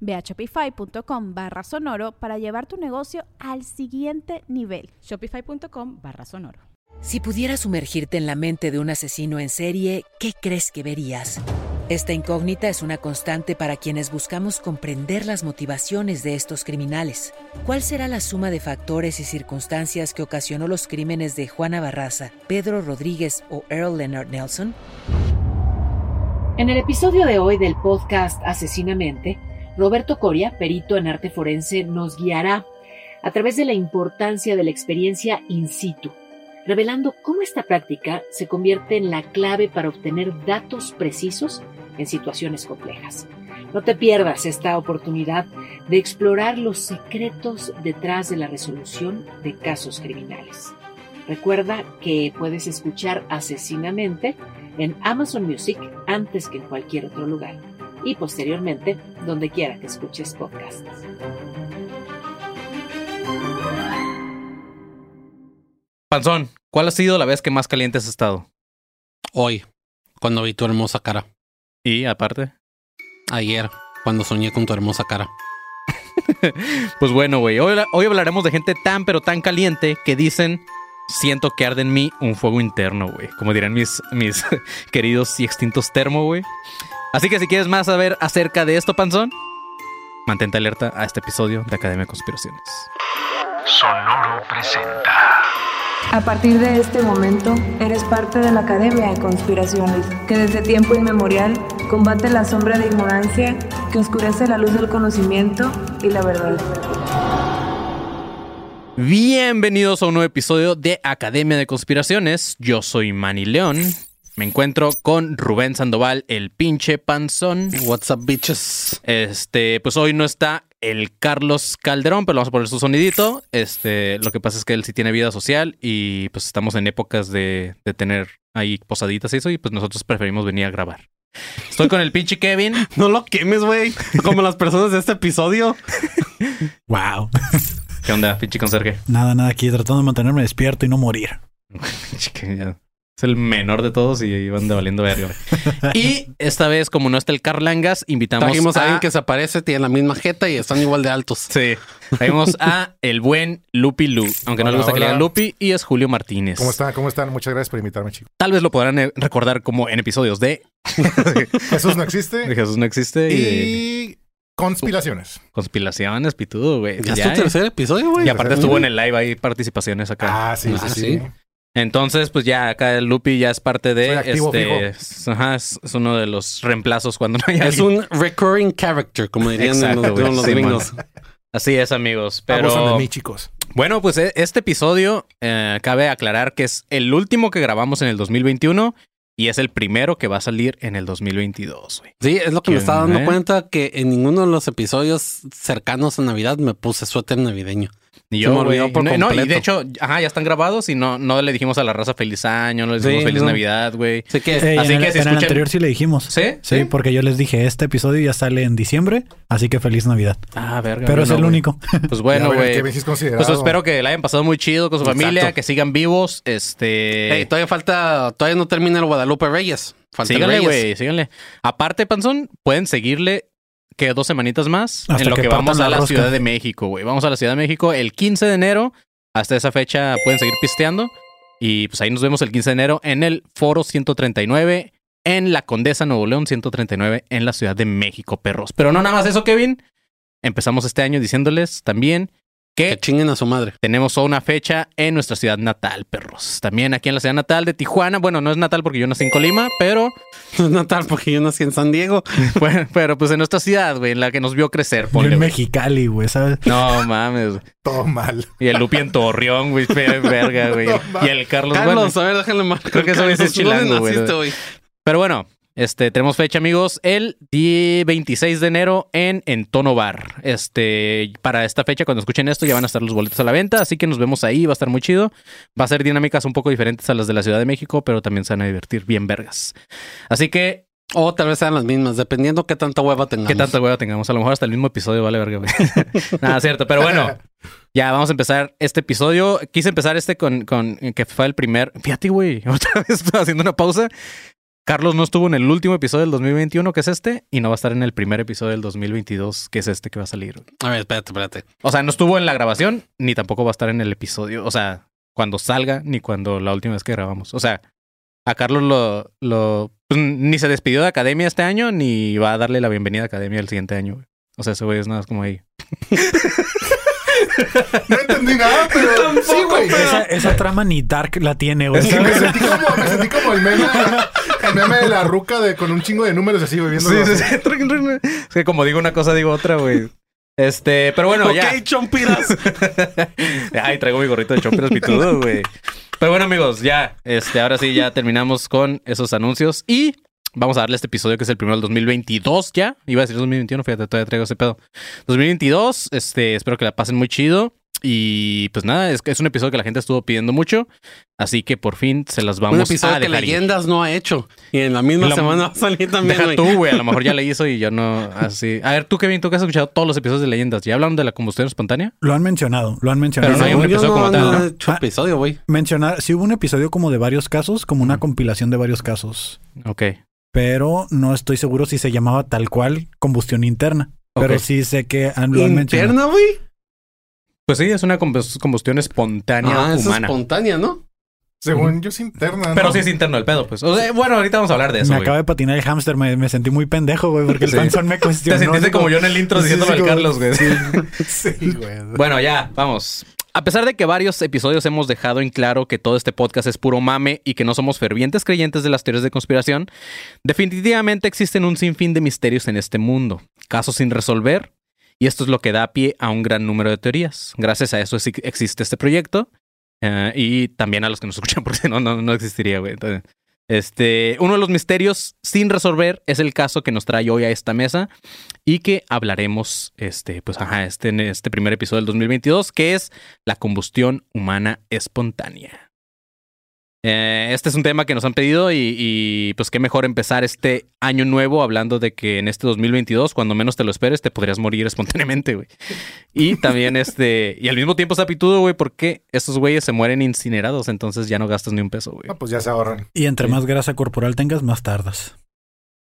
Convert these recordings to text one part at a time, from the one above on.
Ve a shopify.com barra sonoro para llevar tu negocio al siguiente nivel. Shopify.com barra sonoro. Si pudieras sumergirte en la mente de un asesino en serie, ¿qué crees que verías? Esta incógnita es una constante para quienes buscamos comprender las motivaciones de estos criminales. ¿Cuál será la suma de factores y circunstancias que ocasionó los crímenes de Juana Barraza, Pedro Rodríguez o Earl Leonard Nelson? En el episodio de hoy del podcast Asesinamente, Roberto Coria, perito en arte forense, nos guiará a través de la importancia de la experiencia in situ, revelando cómo esta práctica se convierte en la clave para obtener datos precisos en situaciones complejas. No te pierdas esta oportunidad de explorar los secretos detrás de la resolución de casos criminales. Recuerda que puedes escuchar Asesinamente en Amazon Music antes que en cualquier otro lugar y posteriormente donde quiera que escuches podcasts. Panzón, ¿cuál ha sido la vez que más caliente has estado? Hoy, cuando vi tu hermosa cara. Y aparte, Ayer, cuando soñé con tu hermosa cara. pues bueno, güey, hoy, hoy hablaremos de gente tan pero tan caliente que dicen siento que arde en mí un fuego interno, güey. Como dirán mis, mis queridos y extintos termo, güey. Así que si quieres más saber acerca de esto, Panzón, mantente alerta a este episodio de Academia de Conspiraciones. Sonoro presenta. A partir de este momento, eres parte de la Academia de Conspiraciones, que desde tiempo inmemorial combate la sombra de ignorancia que oscurece la luz del conocimiento y la verdad. Bienvenidos a un nuevo episodio de Academia de Conspiraciones. Yo soy Manny León. Me encuentro con Rubén Sandoval, el pinche panzón. What's up, bitches? Este, pues hoy no está el Carlos Calderón, pero vamos a poner su sonidito. Este, lo que pasa es que él sí tiene vida social y pues estamos en épocas de, de tener ahí posaditas y eso, y pues nosotros preferimos venir a grabar. Estoy con el pinche Kevin. No lo quemes, güey. Como las personas de este episodio. Wow. ¿Qué onda, pinche conserje? Nada, nada, aquí tratando de mantenerme despierto y no morir. Es el menor de todos y iban de valiendo verga. güey. Y esta vez, como no está el Carlangas, invitamos Trajimos a a... alguien que se aparece, tiene la misma jeta y están igual de altos. Sí. Trajimos a el buen Lupi Lu, aunque no le Hola, gusta que le digan Lupi, y es Julio Martínez. ¿Cómo están? ¿Cómo están? Muchas gracias por invitarme, chicos. Tal vez lo podrán eh, recordar como en episodios de, Jesús no de existe. Jesús no existe y, de Y conspiraciones. conspiraciones, pitudo, güey. Ya es tu eh. tercer episodio, güey. Y aparte estuvo en el live ahí participaciones acá. Ah, sí, Ah, sí, sí. Entonces, pues ya acá el Lupi ya es parte de Soy activo, este. es- Ajá, es, es uno de los reemplazos cuando no hay Es alguien. un recurring character, como dirían Exacto, los, los Sí, gringos. Así es, amigos. Pero Abusan de mí, chicos. bueno, pues e- este episodio eh, cabe aclarar que es el último que grabamos en el 2021 y es el primero que va a salir en el 2022, güey. Sí, es lo que me ¿Quién, estaba dando eh? cuenta que en ninguno de los episodios cercanos a Navidad me puse suéter navideño. Y Se me yo, güey. olvidó por No, no, y completo. de hecho, ajá, ya están grabados y no, no le dijimos a la raza feliz año, no le dijimos Sí, feliz no. Navidad, güey. Así que Ey, Así en que el, si en el escuchan- anterior sí le dijimos. ¿Sí? Sí, porque yo les dije, este episodio ya sale en diciembre, así que feliz Navidad. Ah, verga. Pero es el único. Pues bueno, güey. Pues espero que la hayan pasado muy chido con su Exacto. familia, que sigan vivos. Este. Todavía falta, todavía no termina el Guadalupe Reyes. Falta síganle, güey, síganle. Aparte, Panzón, pueden seguirle que dos semanitas más Hasta en lo que que, vamos a la la. Ciudad de México, güey. Vamos a la Ciudad de México el 15 de enero. Hasta esa fecha pueden seguir pisteando. Y pues ahí nos vemos el 15 de enero en el Foro 139 en la Condesa Nuevo León 139 en la Ciudad de México, perros. Pero no nada más eso, Kevin. Empezamos este año diciéndoles también Que que chinguen a su madre. tenemos una fecha en nuestra ciudad natal, perros. También aquí en la ciudad natal de Tijuana. Bueno, no es natal porque yo nací en Colima, pero, No es natal porque yo nací en San Diego. bueno, pero pues en nuestra ciudad, güey, en la que nos vio crecer. Yo ponle, en güey. Mexicali, güey, ¿sabes? No mames. güey. Todo mal. Y el Lupi en Torreón, güey, verga, güey. Y el Carlos, Carlos, bueno. a ver, déjale marcar. Creo que sí es Carlos, ¿dónde chilango, güey? Pero bueno, este, tenemos fecha, amigos, el día 26 de enero en En Tono Bar. Este, para esta fecha, cuando escuchen esto, ya van a estar los boletos a la venta, así que nos vemos ahí, va a estar muy chido. Va a ser dinámicas un poco diferentes a las de la Ciudad de México, pero también se van a divertir bien vergas. Así que, O tal vez sean las mismas, dependiendo qué tanta hueva tengamos. ¿qué tanta hueva tengamos? A lo mejor hasta el mismo episodio vale verga. Nada, cierto, pero bueno. Ya, vamos a empezar este episodio. Quise empezar este con, con que fue el primer. Fíjate, güey, otra vez haciendo una pausa. Carlos no estuvo en el último episodio del 2021, que es este, y no va a estar en el primer episodio del 2022, que es este que va a salir. A ver, espérate, espérate. O sea, no estuvo en la grabación, ni tampoco va a estar en el episodio. O sea, cuando salga, ni cuando la última vez que grabamos. O sea, a Carlos lo. lo pues, ni se despidió de Academia este año, ni va a darle la bienvenida a Academia el siguiente año. güey. O sea, ese güey es nada más como ahí. No entendí nada, pero sí, güey. Esa, esa trama ni Dark la tiene, güey. Sí, me sentí como, me sentí como el meme, el meme de la ruca de con un chingo de números así, güey, viendo. Sí, sí, sí. Es que como digo una cosa, digo otra, güey. Este, pero bueno, ya. Ok, chompiras. Ay, traigo mi gorrito de chompiras pitudo, güey. Pero bueno, amigos, ya. Este, ahora sí, ya terminamos con esos anuncios. Y vamos a darle este episodio que es el primero del 2022 ya. Iba a decir 2021, fíjate, todavía traigo ese pedo. 2022, este, espero que la pasen muy chido. Y pues nada, es, es un episodio que la gente estuvo pidiendo mucho. Así que por fin se las vamos Un a episodio que dejar ir. Leyendas no ha hecho. Y en la misma La- semana va a salir también, Deja tú, güey. A lo mejor ya le hizo y yo no. Así. A ver, tú, Kevin, tú que has escuchado todos los episodios de leyendas. ¿Ya hablaron de la combustión espontánea? Lo han mencionado, lo han mencionado. Pero no hay un episodio como tal, no ¿no? he hecho Ah. episodio, güey. Mencionar, sí hubo un episodio como de varios casos, como una compilación de varios casos. Ok. Pero no estoy seguro si se llamaba tal cual combustión interna. Pero sí sé que han, lo han mencionado. ¿Interna, güey? Pues sí, es una combus- combustión espontánea Ah, es espontánea, ¿no? Según yo es interna. Pero sí es interno el pedo, pues. O sea, bueno, ahorita vamos a hablar de eso, me güey. acaba de patinar el hámster, me, me sentí muy pendejo, güey, porque el Sí. panzón me cuestionó. Te sentiste como yo en el intro Sí, diciéndolo sí, al Carlos, güey. Sí, güey. Bueno, ya, vamos. A pesar de que varios episodios hemos dejado en claro que todo este podcast es puro mame y que no somos fervientes creyentes de las teorías de conspiración, definitivamente existen un sinfín de misterios en este mundo, casos sin resolver, y esto es lo que da pie a un gran número de teorías. Gracias a eso es- existe este proyecto eh, y también a los que nos escuchan, porque no, no, no existiría, güey. Este, uno de los misterios sin resolver es el caso que nos trae hoy a esta mesa y que hablaremos, este, pues, ajá, este, en este primer episodio del 2022, que es la combustión humana espontánea. Eh, este es un tema que nos han pedido y, y, pues qué mejor empezar este año nuevo hablando de que en este 2022, cuando menos te lo esperes, te podrías morir espontáneamente, güey. Y también este, y al mismo tiempo está pitudo, güey, porque estos güeyes se mueren incinerados, entonces ya no gastas ni un peso, güey. Ah, pues ya se ahorran. Y entre más grasa corporal tengas, más tardas.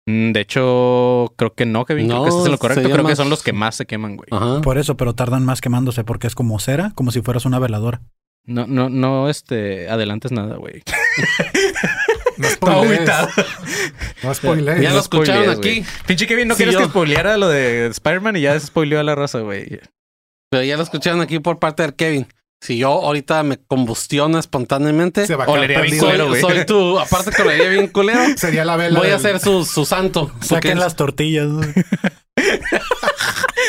Mm, De hecho, creo que no, Kevin. creo No, que estás en lo correcto. Creo que son los que más se queman, güey. Ajá. Por eso, pero tardan más quemándose porque es como cera, como si fueras una veladora. No, no, no, este, adelantes nada, güey. No spoilees. No spoilees. Ya lo escucharon spoilees, aquí. Pinche Kevin, ¿no Sí, quieres yo. que spoileara lo de Spider-Man y ya se spoileó a la raza, güey? Pero ya lo escucharon aquí por parte de Kevin. Si yo ahorita me combustiona espontáneamente, Se va a Olería bien culero, soy, güey. soy tu, aparte que lo bien culero, Sería la vela. voy a del- ser su, su santo. Porque Saquen las tortillas.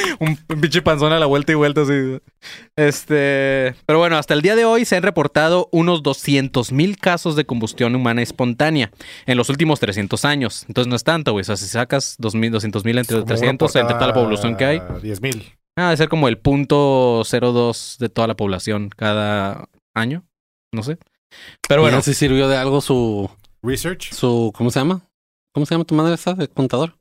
Un pinche panzón a la vuelta y vuelta así. Este. Pero bueno, hasta el día de hoy se han reportado unos 200 mil casos de combustión humana espontánea en los últimos 300 años. Entonces no es tanto, güey. O sea, si sacas 2.000, 200 mil entre como uno 300, por entre toda la población que hay, 10.000. ah, debe ser como el punto 02 de toda la población cada año. No sé. Pero bueno, bueno, si sirvió de algo su, Research, su, ¿cómo se llama? ¿Cómo se llama tu madre esa de contador?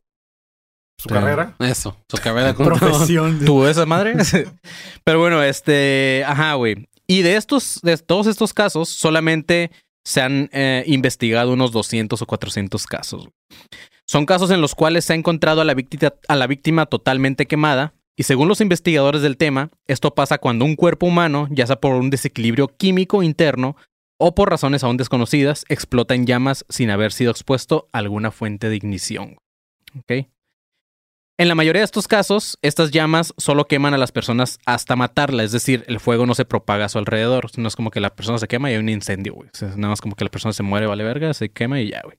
Su Sí. carrera. Eso, su carrera contador. Profesión. ¿Tuvo esa madre? Pero bueno, este, ajá, güey. Y de estos, de todos estos casos, solamente se han eh, investigado unos 200 o 400 casos. Son casos en los cuales se ha encontrado a la, víctima, a la víctima totalmente quemada. Y según los investigadores del tema, esto pasa cuando un cuerpo humano, ya sea por un desequilibrio químico interno o por razones aún desconocidas, explota en llamas sin haber sido expuesto a alguna fuente de ignición. ¿Ok? En la mayoría de estos casos, estas llamas solo queman a las personas hasta matarla, es decir, el fuego no se propaga a su alrededor. No es como que la persona se quema y hay un incendio, güey. Nada más como que la persona se muere, vale verga, se quema y ya, güey.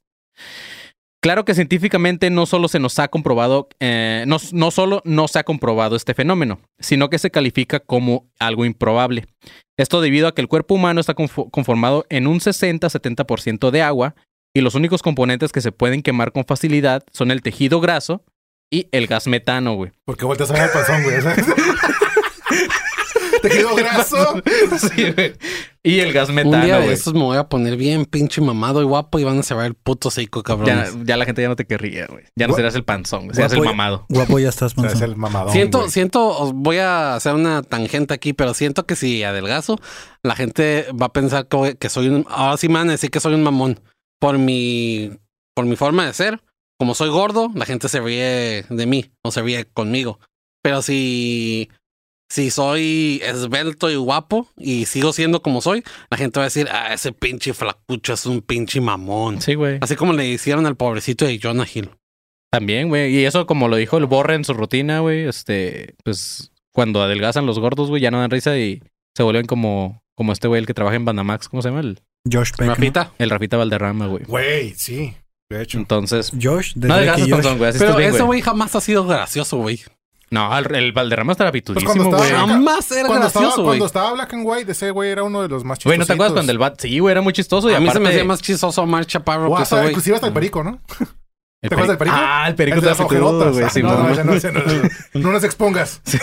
Claro que científicamente no solo se nos ha comprobado, eh, no, no solo no se ha comprobado este fenómeno, sino que se califica como algo improbable. Esto debido a que el cuerpo humano está confo- conformado en un 60-70% de agua y los únicos componentes que se pueden quemar con facilidad son el tejido graso y el gas metano, güey. Porque vueltas a ver el panzón, güey. ¿sabes? Tejido graso. Sí, güey. Y el gas Un día metano, de güey. estos me voy a poner bien pinche mamado y guapo y van a cerrar el puto seco, cabrón. Ya, ya la gente ya no te querría, güey. Ya no Gua- serás el panzón, güey. serás el mamado. Guapo ya estás, es Monzón. el mamadón. Siento, güey. siento, os voy a hacer una tangente aquí, pero siento que si adelgazo, la gente va a pensar que, que soy un, ahora sí me van a decir que soy un mamón. Por mi, por mi forma de ser. Como soy gordo, la gente se ríe de mí, o se ríe conmigo. Pero si, si soy esbelto y guapo y sigo siendo como soy, la gente va a decir, ah, ese pinche flacucho es un pinche mamón. Sí, güey. Así como le hicieron al pobrecito de Jonah Hill. También, güey. Y eso, como lo dijo el Borre en su rutina, güey, este, pues cuando adelgazan los gordos, güey, ya no dan risa y se vuelven como, como este güey, el que trabaja en Bandamax, ¿cómo se llama? El, Josh Peck. ¿no? Rafita. el Rafita Valderrama, güey. Güey, sí. De hecho. Entonces, Josh, de no Josh. panzón, güey. Pero bien, ese güey. jamás ha sido gracioso, güey. No, el, el Valderrama estaba Pues pitudísimo, güey. estaba- Jamás era Cuando gracioso, güey. cuando estaba Black and White, ese güey era uno de los más chistosos. Güey, ¿no te acuerdas cuando el Bat... Sí, güey, era muy chistoso y A mí aparte... se me hacía más chistoso Omar Chaparro que ese güey. inclusive hasta el perico, ¿no? ¿Te acuerdas del perico? Ah, el perico El de las ojerotas. güey. Ah, sí, no, no, no, no, no, no, no nos expongas. Sí.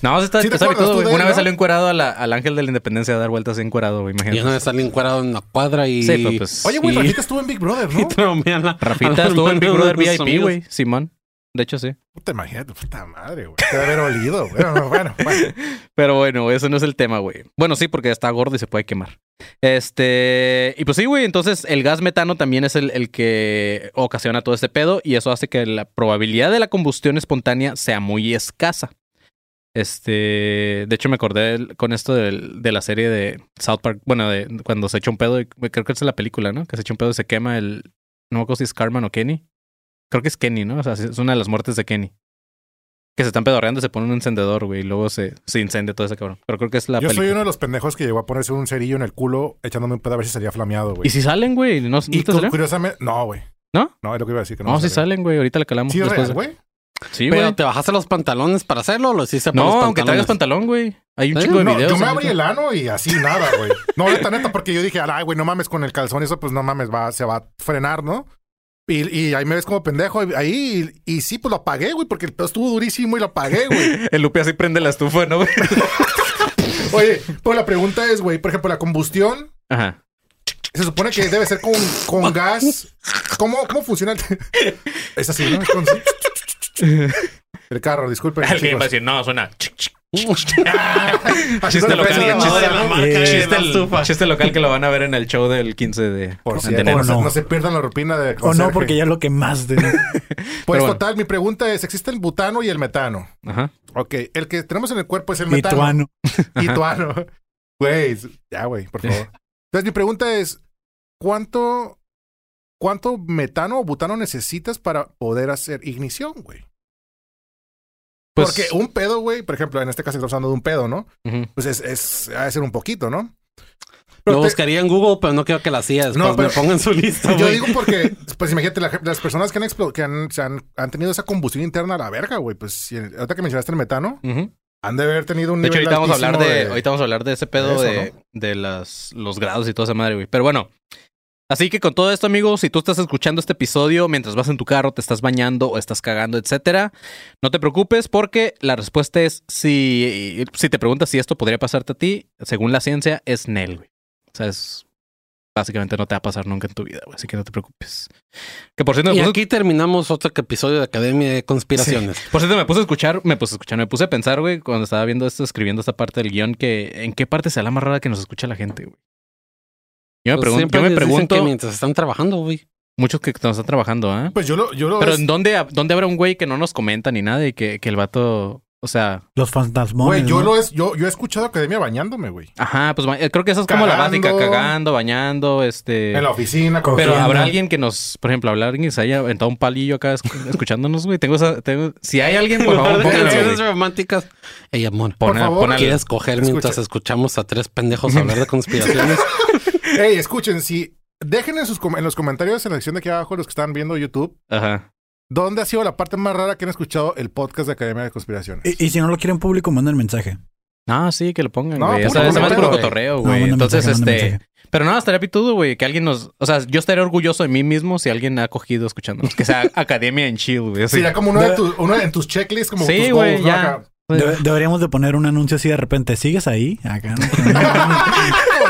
No, se está, ¿Sí Una vez salió encuerado a la- al ángel de la independencia a dar vueltas encuerado, güey. Y Imagínate. una vez salí encuadrado en la cuadra y... Sí, pues... Oye, güey, Y- Rafita estuvo en Big Brother, y ¿no? Rafita la estuvo en Big Brother VIP, güey. Simón. De hecho, sí. Puta, imagínate, puta madre, güey. Te debe haber olido, güey. Bueno, bueno, bueno. Pero bueno, eso no es el tema, güey. Bueno, sí, porque está gordo y se puede quemar. Este. Y pues sí, güey. Entonces, el gas metano también es el, el que ocasiona todo este pedo. Y eso hace que la probabilidad de la combustión espontánea sea muy escasa. Este. De hecho, me acordé con esto de la serie de South Park. Bueno, de cuando se echa un pedo. Creo que es la película, ¿no? Que se echa un pedo y se quema el. No me acuerdo si es Carmen o Kenny. Creo que es Kenny, ¿no? O sea, es una de las muertes de Kenny. Que se están pedorreando, se pone un encendedor, güey, y luego se, se incendia todo ese cabrón. Pero creo que es la Yo soy uno de los pendejos que llegó a ponerse un cerillo en el culo echándome un pedo a ver si salía flameado, güey. ¿Y si salen, güey? ¿No, ¿no Y te cu- salen? curiosamente, no, güey. ¿No? No, es lo que iba a decir. Que no, No, salía. salen, güey. Ahorita le calamos Sí, es después. güey. Sí, Pero güey. te bajaste los pantalones para hacerlo o lo hiciste por los No, pantalones. aunque traigas pantalón, güey. Hay un chico de No, videos. yo me abrí el ano y así nada, güey. No, neta, neta, porque yo dije, ay, güey, no mames con el calzón, eso pues no mames, va, se va a frenar, ¿no? Y, y ahí me ves como pendejo ahí y, y sí, pues lo apagué, güey, porque el pedo estuvo durísimo y lo apagué, güey. El Lupe así prende la estufa, ¿no? Oye, pues la pregunta es, güey, por ejemplo, la combustión Ajá. se supone que debe ser con, con gas. ¿Cómo, ¿Cómo funciona? el- Es así, ¿no? Es con- El carro, disculpen. Alguien va a decir, no, suena. Chiste local, chiste, Eh, local que lo van a ver en el show del 15 de, Por de cierto, enero. no, se, no. no se pierdan la rutina de O no, porque ya lo que más de... Pues bueno. total, mi pregunta es, ¿existe el butano y el metano? Ajá. Ok, el que tenemos en el cuerpo es el metano. Y tu ano. Güey, ya, güey, por favor. Entonces, mi pregunta es, ¿cuánto, cuánto metano o butano necesitas para poder hacer ignición, güey? Pues, Porque un pedo, güey, por ejemplo, en este caso estamos hablando de un pedo, ¿no? Pues es, es, ha de ser un poquito, ¿no? Lo te- buscaría en Google, pero no quiero que la después No, pero- me ponga en su lista, yo digo porque, pues imagínate, la- las personas que han, que han, se han, han tenido esa combustión interna a la verga, güey. Pues si, ahorita que mencionaste el metano, han de haber tenido un De hecho, nivel ahorita vamos a hablar altísimo de, ahorita vamos a hablar de ese pedo de de, de las, los grados y toda esa madre, güey. Pero bueno. Así que con todo esto, amigos, si tú estás escuchando este episodio mientras vas en tu carro, te estás bañando o estás cagando, etcétera, no te preocupes porque la respuesta es si, si te preguntas si esto podría pasarte a ti, según la ciencia, es Nel, güey. O sea, es básicamente no te va a pasar nunca en tu vida, güey. Así que no te preocupes. Que por cierto, Y puse- aquí terminamos otro episodio de Academia de Conspiraciones. por cierto, me puse a escuchar, me puse a escuchar, me puse a pensar, güey, cuando estaba viendo esto, escribiendo esta parte del guion, que en qué parte será la más rara que nos escucha la gente, güey. Yo me, Pues pregun- yo me pregunto, que mientras están trabajando, güey. muchos que nos están trabajando, ¿ah? Pues yo lo, yo lo Pero es- ¿en dónde, dónde habrá un güey que no nos comenta ni nada y que, que el vato O sea, Los fantasmones. Güey, yo, ¿no? lo es, yo, yo he escuchado academia bañándome, güey. ajá, pues eh, creo que esa es como la Cagando. básica, cagando, bañando, este... En la oficina. Pero cogiendo. habrá alguien que nos, por ejemplo, habrá alguien que se haya aventado un palillo acá escu- escuchándonos, güey. Tengo esa, tengo, si hay alguien, por favor, canciones románticas. Ey, amor. Por Pon a- favor. ¿Quieres coger mientras Escucha. escuchamos a tres pendejos hablar de conspiraciones? Ey, escuchen, si dejen en, sus, com- en los comentarios en la sección de aquí abajo, los que están viendo YouTube, Ajá. ¿dónde ha sido la parte más rara que han escuchado el podcast de Academia de Conspiraciones? Y, y si no lo quieren público, manden mensaje. No, sí, que lo pongan, No, güey. puro güey. cotorreo, No, güey. manden Entonces, mensaje, este... mensaje. Pero no, estaría pitudo, güey, que alguien nos... O sea, yo estaría orgulloso de mí mismo si alguien ha cogido escuchándonos. Que sea Academia en Chill, güey. así. Sería como uno, de De- tu- uno en tus checklists, como Sí, tus güey, ¿no? ya. Debe- deberíamos de poner un anuncio así de repente. ¿Sigues ahí? Acá. ¿no? Como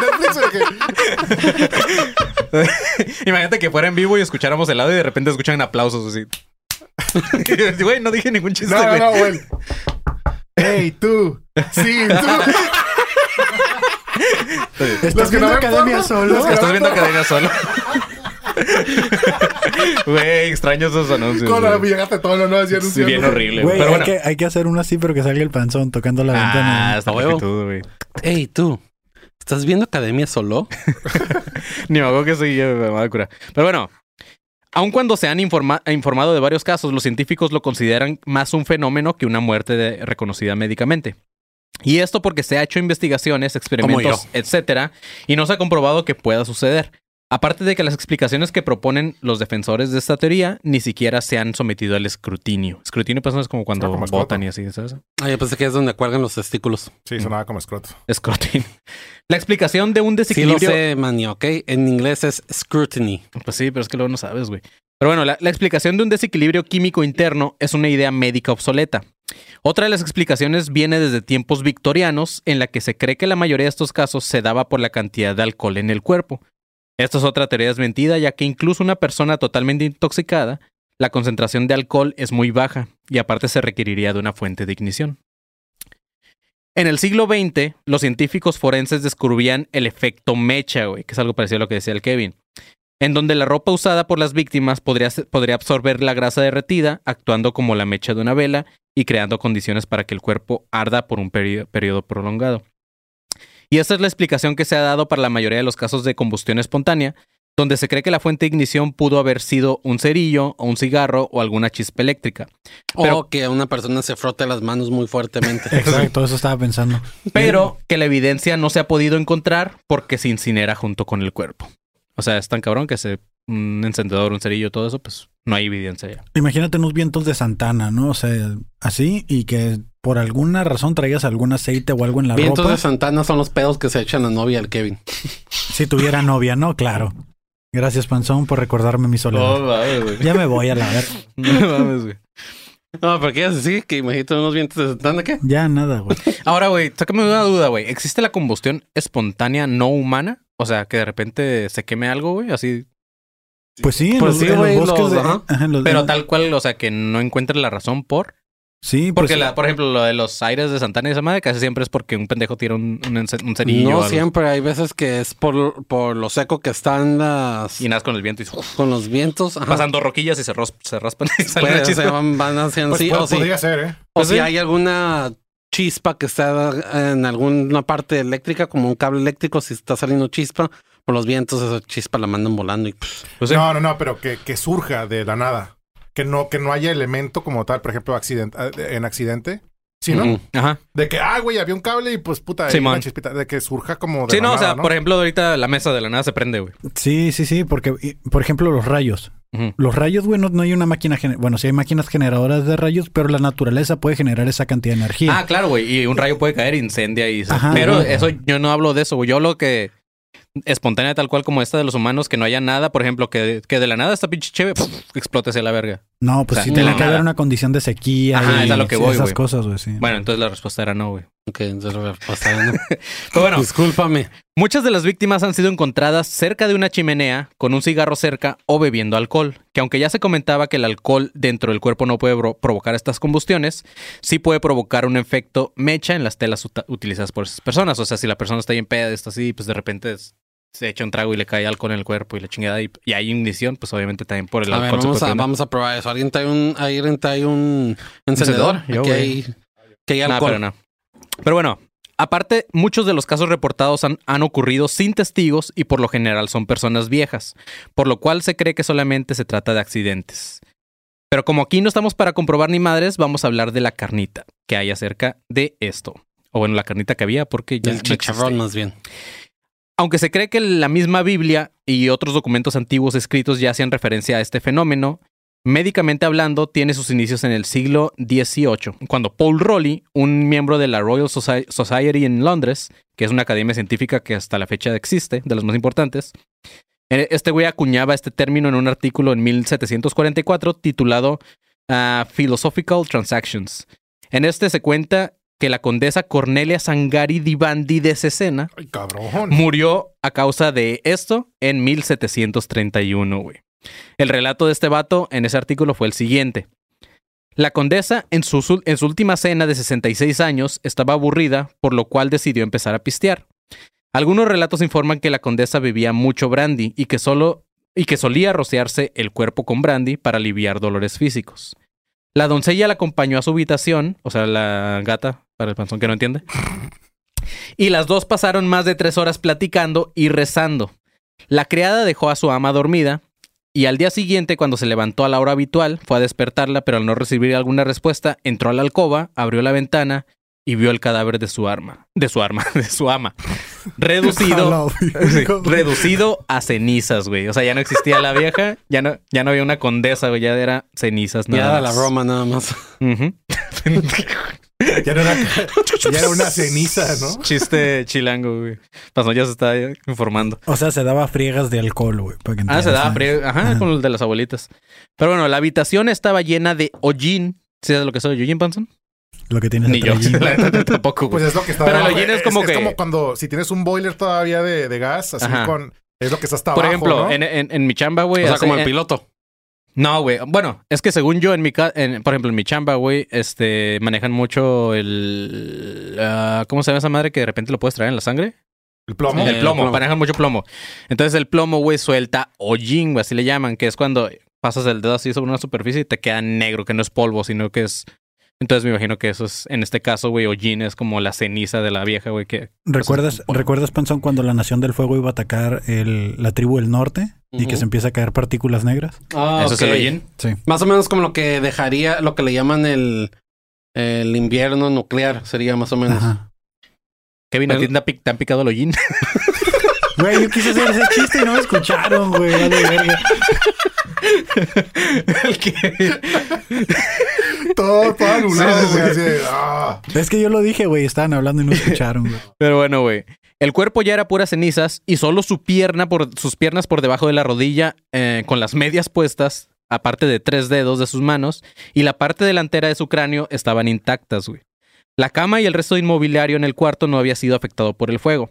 Netflix, de que- Imagínate que fuera en vivo y escucháramos el audio y de repente escuchan aplausos así. Güey, no dije ningún chiste, No, no, güey. no, güey. Hey, tú. Sí, tú. ¿Estás viendo Academia solo? Estás viendo Academia solo. Güey, extraño esos anuncios. Con la güey. llegaste todo, no, Sí, bien horrible, Pero hay, bueno. que, hay que hacer uno así, pero que salga el panzón tocando la Ah, ventana. está A huevo. pitudo, güey. Ey, tú. ¿Estás viendo Academia solo? Ni me que soy yo, me va a curar. Pero bueno, aun cuando se han informa- informado de varios casos, los científicos lo consideran más un fenómeno que una muerte de- reconocida médicamente. Y esto porque se ha hecho investigaciones, experimentos, etcétera, y no se ha comprobado que pueda suceder. Aparte de que las explicaciones que proponen los defensores de esta teoría ni siquiera se han sometido al escrutinio. Escrutinio, pues no es como cuando Ah, como escroto. votan y así, ¿sabes? Ah, yo pensé que es donde cuelgan los testículos. Sí, sonaba como escroto. Escrutinio. La explicación de un Sí lo desequilibrio. sé, Manny, ¿ok? En inglés es scrutiny. Pues sí, pero es que luego no sabes, güey. Pero bueno, la, la explicación de un desequilibrio químico interno es una idea médica obsoleta. Otra de las explicaciones viene desde tiempos victorianos, en la que se cree que la mayoría de estos casos se daba por la cantidad de alcohol en el cuerpo. Esta es otra teoría desmentida, ya que incluso una persona totalmente intoxicada, la concentración de alcohol es muy baja y aparte se requeriría de una fuente de ignición. En el siglo XX, los científicos forenses descubrían el efecto mecha, güey, que es algo parecido a lo que decía el Kevin en donde la ropa usada por las víctimas podría, absorber la grasa derretida, actuando como la mecha de una vela y creando condiciones para que el cuerpo arda por un perio- periodo prolongado. Y esta es la explicación que se ha dado para la mayoría de los casos de combustión espontánea, donde se cree que la fuente de ignición pudo haber sido un cerillo o un cigarro o alguna chispa eléctrica. Pero- o que una persona se frote las manos muy fuertemente. Exacto, eso estaba pensando. Pero que la evidencia no se ha podido encontrar porque se incinera junto con el cuerpo. O sea, es tan cabrón que se un encendedor, un cerillo, todo eso, pues no hay evidencia ya. Imagínate unos vientos de Santana, ¿no? O sea, así y que por alguna razón traigas algún aceite o algo en la Vientos ropa. de Santana son los pedos que se echan la novia al Kevin. Si tuviera novia, ¿no? Claro. Gracias, Panzón, por recordarme mi soledad. mames, güey. Ya me voy a la ver. No mames, güey. No, pero ¿qué decir? Que imagínate unos vientos de Santana, ¿qué? Ya nada, güey. Ahora, güey, sácame una duda, güey. ¿Existe la combustión espontánea no humana? O sea, que de repente se queme algo, güey, así. Pues sí, en Pues los, sí, en los bosques los- de. ajá. ajá, en los- Pero tal cual, o sea, que no encuentre la razón por. Sí, Porque, pues, la, por ejemplo, lo de los aires de Santana y esa madre casi siempre es porque un pendejo tira un, un, un cerillo. No siempre, hay veces que es por, por lo seco que están las... Y nada con el viento y con los vientos. Ajá. pasan dos roquillas y se, ros- se raspan y ser, van, van haciendo Pues pod- o si, podría ser, ¿eh? o Pues si sí. hay alguna chispa que está en alguna parte eléctrica, como un cable eléctrico, si está saliendo chispa, por los vientos esa chispa la mandan volando y Pues sí. No, no, no, pero que, que surja de la nada. Que no, que no haya elemento como tal, por ejemplo, accident eh, en accidente. Sí, ¿no? Ujú. Ajá. De que, ah, güey, había un cable y pues puta, una chispita. De que surja como de Sí, no, o sea, por ejemplo, ahorita la mesa de la nada se prende, güey. sí, sí, sí, porque, y- por ejemplo, los rayos. Los rayos, güey, no, no hay una máquina. Bueno, sí hay máquinas generadoras de rayos, pero la naturaleza puede generar esa cantidad de energía. Ah, claro, güey. Y un rayo puede caer, incendia y... se- Ajá. Pero Ajá. eso, yo no hablo de eso, güey. Yo hablo que espontánea tal cual como esta de los humanos, que no haya nada, por ejemplo, que, que de la nada esta pinche cheve explote hacia la verga. no, pues o sea, sí tiene la que haber una condición de sequía. Ajá, y es a lo que sí, voy, Esas cosas, güey, sí. Bueno, entonces la respuesta era no, güey. Ok, entonces lo voy a pasar, ¿no? Pero bueno, Discúlpame. muchas de las víctimas han sido encontradas cerca de una chimenea, con un cigarro cerca o bebiendo alcohol. Que aunque ya se comentaba que el alcohol dentro del cuerpo no puede provocar estas combustiones, sí puede provocar un efecto mecha en las telas utilizadas por esas personas. O sea, si la persona está bien peda, está así, pues de repente es- se echa un trago y le cae alcohol en el cuerpo y la chingada y, y hay ignición, pues obviamente también por el A ver, alcohol. vamos a, prender. vamos a probar eso. ¿Alguien trae un, alguien trae un encendedor? Yo, güey. hay Que hay No, alcohol. pero no. Pero bueno, aparte, muchos de los casos reportados han, han ocurrido sin testigos y por lo general son personas viejas, por lo cual se cree que solamente se trata de accidentes. Pero como aquí no estamos para comprobar ni madres, vamos a hablar de la carnita que hay acerca de esto. O bueno, la carnita que había, porque ya El chicharrón, más bien. Aunque se cree que la misma Biblia y otros documentos antiguos escritos ya hacían referencia a este fenómeno, médicamente hablando tiene sus inicios en el siglo XVIII, cuando Paul Rowley, un miembro de la Royal Soci- Society en Londres, que es una academia científica que hasta la fecha existe, de las más importantes, eh, este güey acuñaba este término en un artículo en 1744 titulado ah, Philosophical Transactions. En este se cuenta que la condesa Cornelia Sangari Divandi de Cesena Ay. Murió a causa de esto en 1731, güey. El relato de este vato en ese artículo fue el siguiente. La condesa, en su, en su última cena de 66 años, estaba aburrida, por lo cual decidió empezar a pistear. Algunos relatos informan que la condesa bebía mucho brandy y que solo y que solía rociarse el cuerpo con brandy para aliviar dolores físicos. La doncella la acompañó a su habitación, o sea, la gata, para el panzón que no entiende. Y las dos pasaron más de tres horas platicando y rezando. La criada dejó a su ama dormida y al día siguiente, cuando se levantó a la hora habitual, fue a despertarla, pero al no recibir alguna respuesta, entró a la alcoba, abrió la ventana y vio el cadáver de su arma, de su arma, de su ama, reducido, sí, reducido a cenizas, güey. O sea, ya no existía la vieja, ya no, ya no había una condesa, güey, ya era cenizas. Ya nada era la más. broma nada más. Ujú. Ya era, una, ya era una ceniza, ¿no? Chiste chilango, güey. Pasó, ya se está informando. O sea, se daba friegas de alcohol, güey. para que Ah, se daba ¿no? frío. Ajá, Ajá. con el de las abuelitas. Pero bueno, la habitación estaba llena de hollín. ¿Sí sabes lo que es hollín, Panson? Lo que tienes Ni yo. tampoco, güey. Pues es lo que está Pero el abajo. hollín es como que- Es como cuando, si tienes un boiler todavía de, de gas, así Ajá. con... Es lo que está hasta Por abajo, ejemplo, ¿no? en, en- en mi chamba, güey. O sea, hace- como el en- piloto. No, güey. Bueno, es que según yo, en mi ca- en- por ejemplo, en mi chamba, güey, este, manejan mucho el. ah, ¿Cómo se llama esa madre que de repente lo puedes traer en la sangre? El plomo. Eh, el plomo, plomo. manejan mucho plomo. Entonces el plomo, güey, suelta hollín, güey, así le llaman, que es cuando pasas el dedo así sobre una superficie y te queda negro, que no es polvo, sino que es... Entonces me imagino que eso es, en este caso, güey, hollín es como la ceniza de la vieja, güey, que... ¿Recuerdas, Bueno. ¿Recuerdas, Panzón, cuando la Nación del Fuego iba a atacar el- la tribu del norte y que se empieza a caer partículas negras? Ah, Eso es el. Sí. Más o menos como lo que dejaría, lo que le llaman el, el invierno nuclear, sería más o menos. Ajá. Kevin, ¿a ti te han picado el hollín? Güey, yo quise hacer ese chiste y no me escucharon, güey. vale verga. el que... Todo, todo anulado, Sí, sí, güey. sí. así de, ah. Es que yo lo dije, güey. Estaban hablando y no escucharon, güey. Pero bueno, güey. El cuerpo ya era puras cenizas y solo su pierna por sus piernas por debajo de la rodilla eh, con las medias puestas, aparte de tres dedos de sus manos y la parte delantera de su cráneo estaban intactas, güey. La cama y el resto de inmobiliario en el cuarto no había sido afectado por el fuego,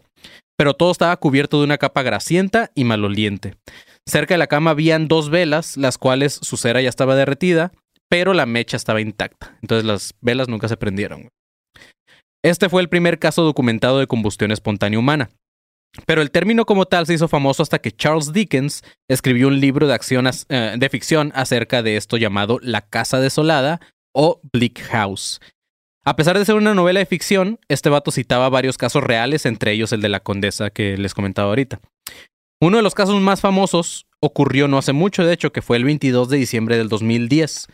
pero todo estaba cubierto de una capa grasienta y maloliente. Cerca de la cama habían dos velas, las cuales su cera ya estaba derretida, pero la mecha estaba intacta. Entonces las velas nunca se prendieron. Este fue el primer caso documentado de combustión espontánea humana. Pero el término como tal se hizo famoso hasta que Charles Dickens escribió un libro de, acción eh, de ficción acerca de esto llamado La Casa Desolada o Bleak House. A pesar de ser una novela de ficción, este vato citaba varios casos reales, entre ellos el de la condesa que les comentaba ahorita. Uno de los casos más famosos ocurrió no hace mucho, de hecho, que fue el 22 de diciembre del 2010,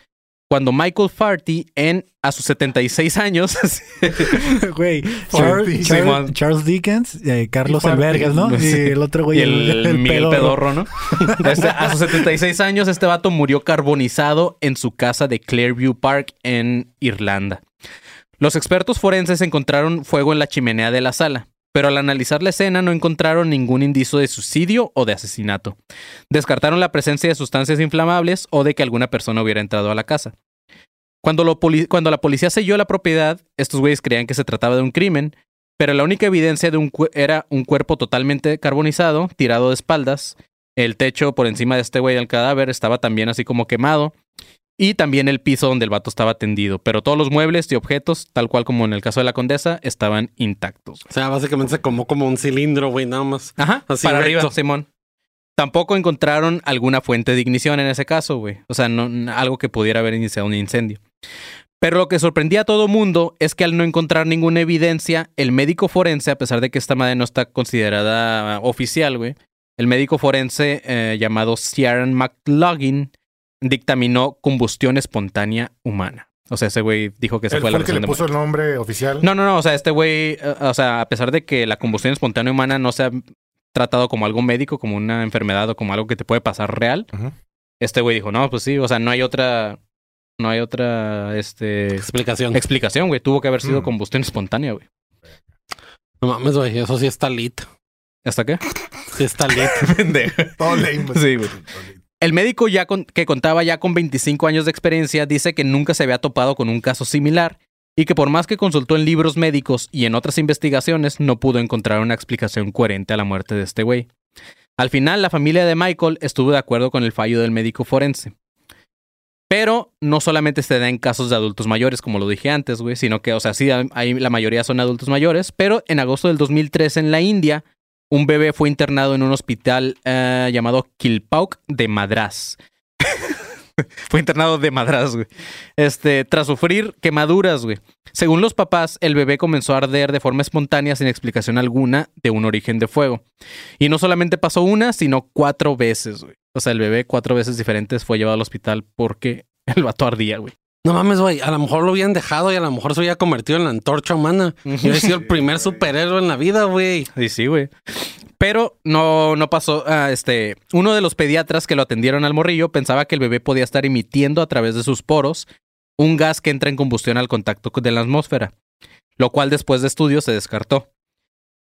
cuando Michael Farty, en, a sus 76 años, Güey, Farty. Charles, Simón. Charles, Charles Dickens, eh, Carlos. Albergas, ¿no? Sí. Y el otro güey, y el, Miguel pedorro. Pedorro, ¿no? Este, a sus 76 años, este vato murió carbonizado en su casa de Clairview Park en Irlanda. Los expertos forenses encontraron fuego en la chimenea de la sala, pero al analizar la escena no encontraron ningún indicio de suicidio o de asesinato. Descartaron la presencia de sustancias inflamables o de que alguna persona hubiera entrado a la casa. Cuando, la policía selló la propiedad, estos güeyes creían que se trataba de un crimen, pero la única evidencia de era un cuerpo totalmente carbonizado, tirado de espaldas. El techo por encima de este güey del cadáver estaba también así como quemado. Y también el piso donde el vato estaba tendido. Pero todos los muebles y objetos, tal cual como en el caso de la condesa, estaban intactos. O sea, básicamente se como como un cilindro, güey, nada más. Ajá, Así para recto. arriba, Simón. Tampoco encontraron alguna fuente de ignición en ese caso, güey. O sea, no, algo que pudiera haber iniciado un incendio. Pero lo que sorprendía a todo mundo es que al no encontrar ninguna evidencia, el médico forense, a pesar de que esta madre no está considerada oficial, güey, el médico forense eh, llamado Ciaran McLaughlin dictaminó combustión espontánea humana. O sea, ese güey dijo que se fue fue la que le puso muerte. el nombre oficial. No, no, no. O sea, este güey, eh, o sea, a pesar de que la combustión espontánea humana no se ha tratado como algo médico, como una enfermedad o como algo que te puede pasar real, este güey dijo, no, pues sí, o sea, no hay otra, no hay otra, este, Explicación. explicación, güey. Tuvo que haber sido Mm. combustión espontánea, güey. No mames, güey. Eso sí está lit. ¿Hasta qué? Sí está lit. Todo lame. Sí, güey. El médico ya que contaba ya con 25 años de experiencia dice que nunca se había topado con un caso similar y que por más que consultó en libros médicos y en otras investigaciones no pudo encontrar una explicación coherente a la muerte de este güey. Al final, la familia de Michael estuvo de acuerdo con el fallo del médico forense. Pero no solamente se da en casos de adultos mayores, como lo dije antes, güey, sino que, o sea, sí, la mayoría son adultos mayores, pero en agosto del 2003 en la India, un bebé fue internado en un hospital eh, llamado Kilpauk de Madras. fue internado de Madras, güey. Este, tras sufrir quemaduras, güey. Según los papás, el bebé comenzó a arder de forma espontánea sin explicación alguna de un origen de fuego. Y no solamente pasó una, sino cuatro veces, güey. O sea, el bebé cuatro veces diferentes fue llevado al hospital porque el vato ardía, güey. No mames, güey. A lo mejor lo habían dejado y a lo mejor se había convertido en la antorcha humana. Yo he sido el primer superhéroe en la vida, güey. Sí, sí, güey. Pero no, no pasó. ah, este, uno de los pediatras que lo atendieron al morrillo pensaba que el bebé podía estar emitiendo a través de sus poros un gas que entra en combustión al contacto de la atmósfera, lo cual después de estudios se descartó.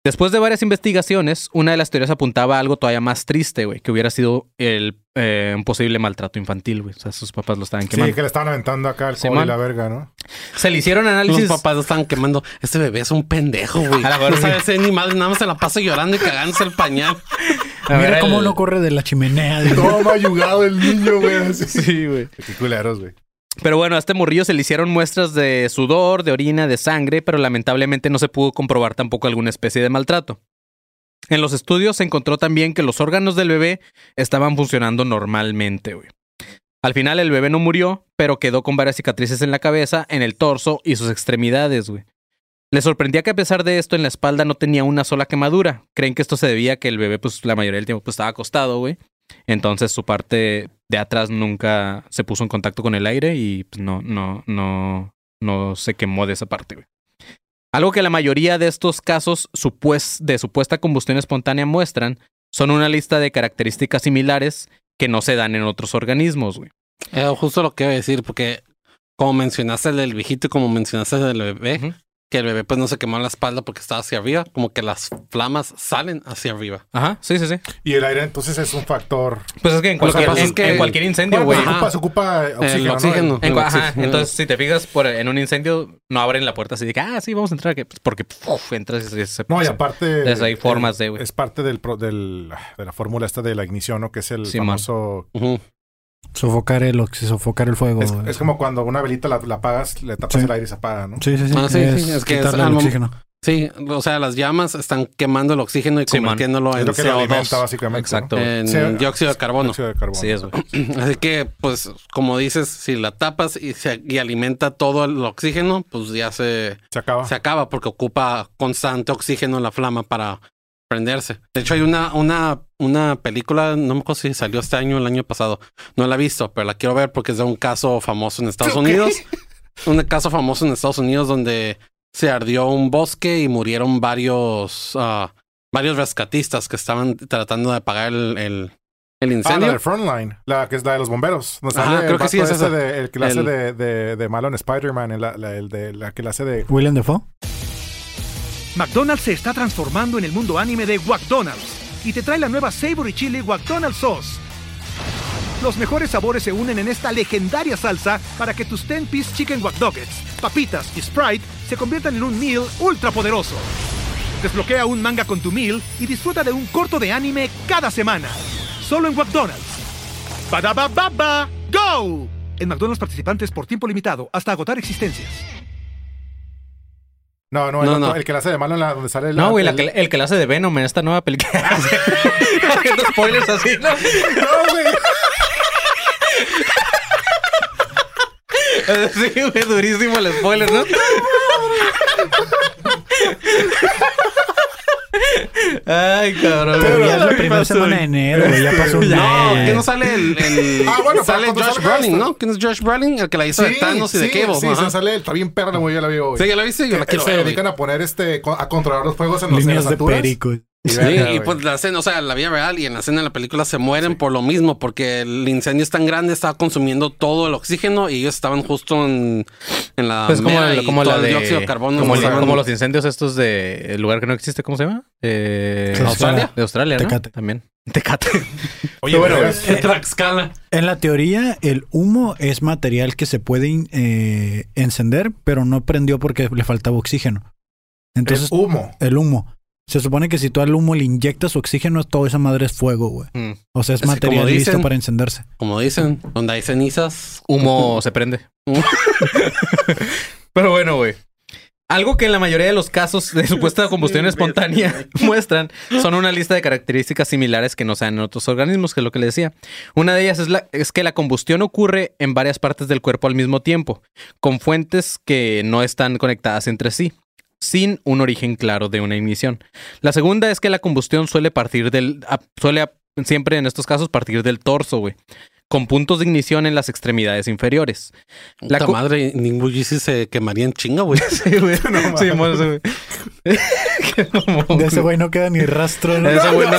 Después de varias investigaciones, una de las teorías apuntaba a algo todavía más triste, güey, que hubiera sido el, eh, un posible maltrato infantil, güey. O sea, sus papás lo estaban Sí, quemando. que le estaban aventando acá el Simón. cobre y la verga, ¿no? Se le hicieron Los análisis. papás lo estaban quemando. Este bebé es un pendejo, güey. A la No sabe ser ni madre, nada más se la pasa llorando y cagándose el pañal. A ver, Mira cómo el- no corre de la chimenea. dice. Todo mayugado el niño, güey. Sí, güey. Qué culeros, güey. Pero bueno, a este morrillo se le hicieron muestras de sudor, de orina, de sangre, pero lamentablemente no se pudo comprobar tampoco alguna especie de maltrato. En los estudios se encontró también que los órganos del bebé estaban funcionando normalmente, güey. Al final el bebé no murió, pero quedó con varias cicatrices en la cabeza, en el torso y sus extremidades, güey. Le sorprendía que a pesar de esto en la espalda no tenía una sola quemadura. Creen que esto se debía a que el bebé, pues la mayoría del tiempo pues, estaba acostado, güey. Entonces su parte de atrás nunca se puso en contacto con el aire y pues, no, no, no, no se quemó de esa parte, güey. Algo que la mayoría de estos casos supues- de supuesta combustión espontánea muestran son una lista de características similares que no se dan en otros organismos, güey. Eh, justo lo que iba a decir, porque como mencionaste el del viejito y como mencionaste el del bebé. Que el bebé pues no se quemó la espalda porque estaba hacia arriba, como que las flamas salen hacia arriba. Ajá, sí, sí, sí. Y el aire entonces es un factor. Pues es que en cualquier, en, es que- en cualquier incendio, Bueno, güey. Ajá. se ocupa, se ocupa oxígeno. En ajá, entonces, si te fijas por, en un incendio, no abren la puerta así de que, ah, sí, vamos a entrar, que, pues, porque uf, entras y se, No, y aparte. Desde ahí formas de, eh, güey. Es parte del, pro- del, de la fórmula esta de la ignición, ¿no? Que es el famoso. Ujú. Sofocar el, sofocar el fuego. Es, es como cuando una velita la, la apagas, le tapas Sí. el aire y se apaga, ¿no? Sí, sí, sí. Ah, sí, es, sí, es que es el al oxígeno. Sí, o sea, las llamas están quemando el oxígeno y convirtiéndolo en lo que lo alimenta, CO2, básicamente. Exacto. ¿no? en Sí, dióxido de carbono. dióxido de carbono. Sí, es, güey. Así que, pues, como dices, si la tapas y, se, y alimenta todo el oxígeno, pues ya se, Se acaba. se acaba porque ocupa constante oxígeno en la flama para prenderse. De hecho, hay una, una, una película, no me acuerdo si salió este año o el año pasado. No la he visto, pero la quiero ver porque es de un caso famoso en Estados Unidos. un caso famoso en Estados Unidos donde se ardió un bosque y murieron varios, ah, varios rescatistas que estaban tratando de apagar el, el, el Ah, la incendio. de Frontline, la que es la de los bomberos. Ajá, creo el que sí es esa. de- el que la hace El- de, de, de malo en Spider-Man, el- la, la- el de, la que la hace de... William Defoe. McDonald's se está transformando en el mundo anime de McDonald's y te trae la nueva Savory Chili McDonald's Sauce. Los mejores sabores se unen en esta legendaria salsa para que tus 10-piece chicken wack Nuggets, papitas y Sprite se conviertan en un meal ultra poderoso. Desbloquea un manga con tu meal y disfruta de un corto de anime cada semana. Solo en McDonald's. Badaba baba, go! En McDonald's participantes por tiempo limitado hasta agotar existencias. No, no, el, No, otro- no. el que la hace de malo en la donde sale el... No, güey, la el- que- el que la hace de Venom en esta nueva película. Haciendo spoilers así, ¿no? No, güey. Sí, güey, durísimo el spoiler, ¿no? Ay, cabrón. Pero ya es la güey. primera semana de enero, güey. Ya pasó un No, mes. que no sale el. el- Ah, bueno, sale Josh Brolin. ¿no? ¿Quién es Josh Brolin? El que la hizo de Thanos y de Cable. Sí, ajá. se sale, está bien perra la movie, ya la vi, güey. Sí, ya la viste, yo la quiero se dedican a poner este, a controlar los fuegos en los Líneas de alturas. Sí, y pues la escena, o sea, la vida real y en la escena de la película se mueren por lo mismo, porque el incendio es tan grande, estaba consumiendo todo el oxígeno y ellos estaban justo en, en la. Pues como, el- y como todo la el de... dióxido de carbono. como, el- los incendios estos de... El lugar que no existe, ¿cómo se llama? Eh, Australia. De Australia, ¿no? Tecate. También. Tecate. Oye, bueno, es- En Tlaxcala. En la teoría, el humo es material que se puede eh, encender, pero no prendió porque le faltaba oxígeno. Entonces, es humo. el humo. Se supone que si tú al humo le inyectas oxígeno, toda esa madre es fuego, güey. Mm. O sea, es material listo para encenderse. Como dicen, donde hay cenizas. Humo se prende. Pero bueno, güey. Algo que en la mayoría de los casos de supuesta combustión espontánea muestran son una lista de características similares que no sean en otros organismos, que es lo que le decía. Una de ellas es, la, es que la combustión ocurre en varias partes del cuerpo al mismo tiempo, con fuentes que no están conectadas entre sí, sin un origen claro de una ignición. La segunda es que la combustión suele partir del... suele siempre en estos casos partir del torso, güey, con puntos de ignición en las extremidades inferiores. La madre, ningún GC se quemaría en chinga, güey. Sí, güey. Sí, mon, sí, güey. De ese güey no queda ni rastro. ¿no? De ese güey no-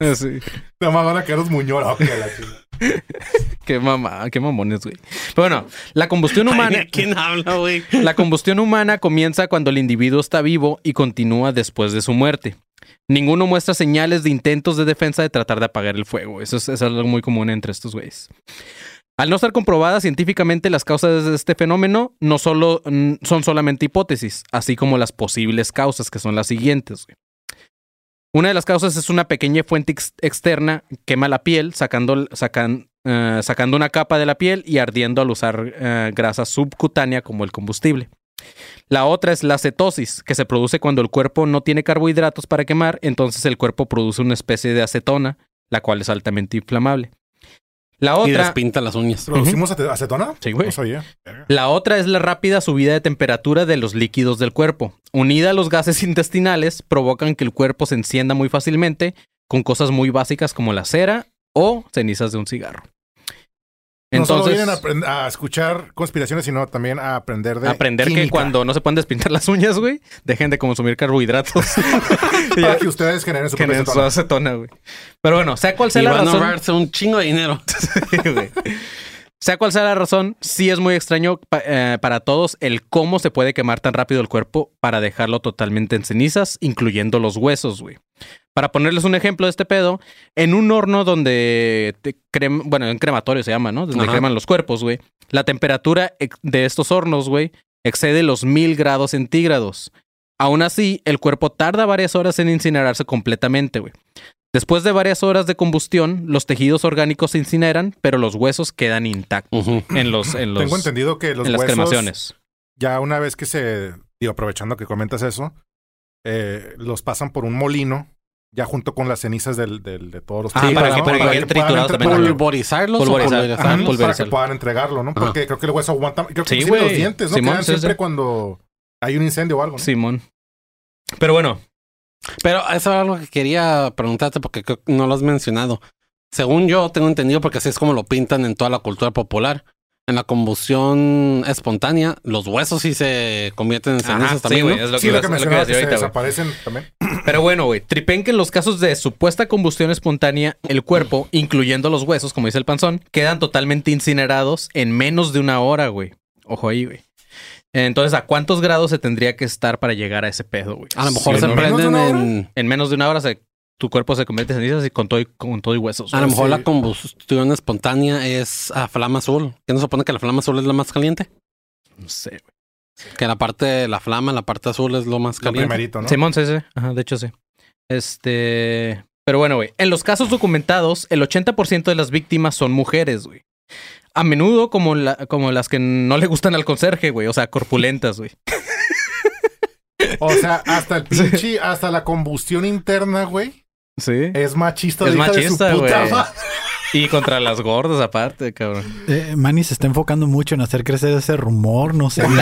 Eh, sí. Nada más van a quedar los muñones. Ok, la chingada. Qué mamá, qué mamones, güey. Pero bueno, la combustión humana. Ay, ¿Quién habla, güey? La combustión humana comienza cuando el individuo está vivo y continúa después de su muerte. Ninguno muestra señales de intentos de defensa de tratar de apagar el fuego. Eso es, es algo muy común entre estos güeyes. Al no estar comprobadas científicamente las causas de este fenómeno, no solo mm, son solamente hipótesis, así como las posibles causas, que son las siguientes. güey. Una de las causas es una pequeña fuente ex- externa quema la piel, eh, sacando una capa de la piel y ardiendo al usar eh, grasa subcutánea como el combustible. La otra es la cetosis, que se produce cuando el cuerpo no tiene carbohidratos para quemar, entonces el cuerpo produce una especie de acetona, la cual es altamente inflamable. La Y otra, despinta las uñas. ¿Producimos acet- acetona? Sí, güey. No sabía. la otra es la rápida subida de temperatura de los líquidos del cuerpo. Unida a los gases intestinales, provocan que el cuerpo se encienda muy fácilmente con cosas muy básicas como la cera o cenizas de un cigarro. No solo Entonces, vienen a, a escuchar conspiraciones, sino también a aprender de aprender que cuando no se pueden despintar las uñas, güey, dejen de consumir carbohidratos. Y Para ya- que ustedes generen su que propia en su acetona. güey. Pero bueno, sea cual sea Y la van a razón. ahorrarse un chingo de dinero. Sí, güey. sea cual sea la razón, sí es muy extraño pa- eh, para todos el cómo se puede quemar tan rápido el cuerpo para dejarlo totalmente en cenizas, incluyendo los huesos, güey. Para ponerles un ejemplo de este pedo, en un horno donde, te bueno, en crematorio se llama, ¿no? Donde Ajá. creman los cuerpos, güey. La temperatura de estos hornos, güey, excede los mil grados centígrados. Aún así, el cuerpo tarda varias horas en incinerarse completamente, güey. Después de varias horas de combustión, los tejidos orgánicos se incineran, pero los huesos quedan intactos en los, en los, Tengo entendido que los en las huesos, cremaciones. ya una vez que se, digo, aprovechando que comentas eso, eh, los pasan por un molino, ya junto con las cenizas del, del- de todos los Ah, para que- para que triturados también. para que- Pulverizarlos o Pulverizar. pulverizar. Ajá, Ajá, para que puedan entregarlo, ¿no? Ajá. Porque creo que el hueso aguanta. Creo que Sí, los dientes, ¿no? Simón, Quedan sí, siempre sí. cuando hay un incendio o algo, ¿no? Simón. Pero bueno, Pero eso era algo que quería preguntarte porque creo que no lo has mencionado. Según yo tengo entendido, porque así es como lo pintan en toda la cultura popular. En la combustión espontánea, los huesos sí se convierten en cenizas Ajá, sí, también. güey, ¿no? es lo Sí, que, lo que lo que ahorita, desaparecen también. Pero bueno, güey, tripen que en los casos de supuesta combustión espontánea, el cuerpo, incluyendo los huesos, como dice el panzón, quedan totalmente incinerados en menos de una hora, güey. Ojo ahí, güey. Entonces, ¿a cuántos grados se tendría que estar para llegar a ese pedo, güey? A lo mejor Sí, se ¿no? ¿Menos de prenden. En menos de una hora se- tu cuerpo se convierte en cenizas y con todo y, con todo y huesos. A lo mejor sí. la combustión espontánea es a flama azul. ¿Qué no se supone que la flama azul es la más caliente? No sé, güey. Que la parte de la flama, la parte azul es lo más Lo caliente. primerito, ¿no? Simón, sí, sí. Ajá, de hecho, sí. Este. Pero bueno, güey. En los casos documentados, el 80% de las víctimas son mujeres, güey. A menudo como, la- como las que no le gustan al conserje, güey. O sea, corpulentas, güey. O sea, hasta el pinche, hasta la combustión interna, güey, Sí. es machista. Es de de su machista, puta madre. Y contra las gordas aparte, cabrón. Eh, Manny se está enfocando mucho en hacer crecer ese rumor, no sé.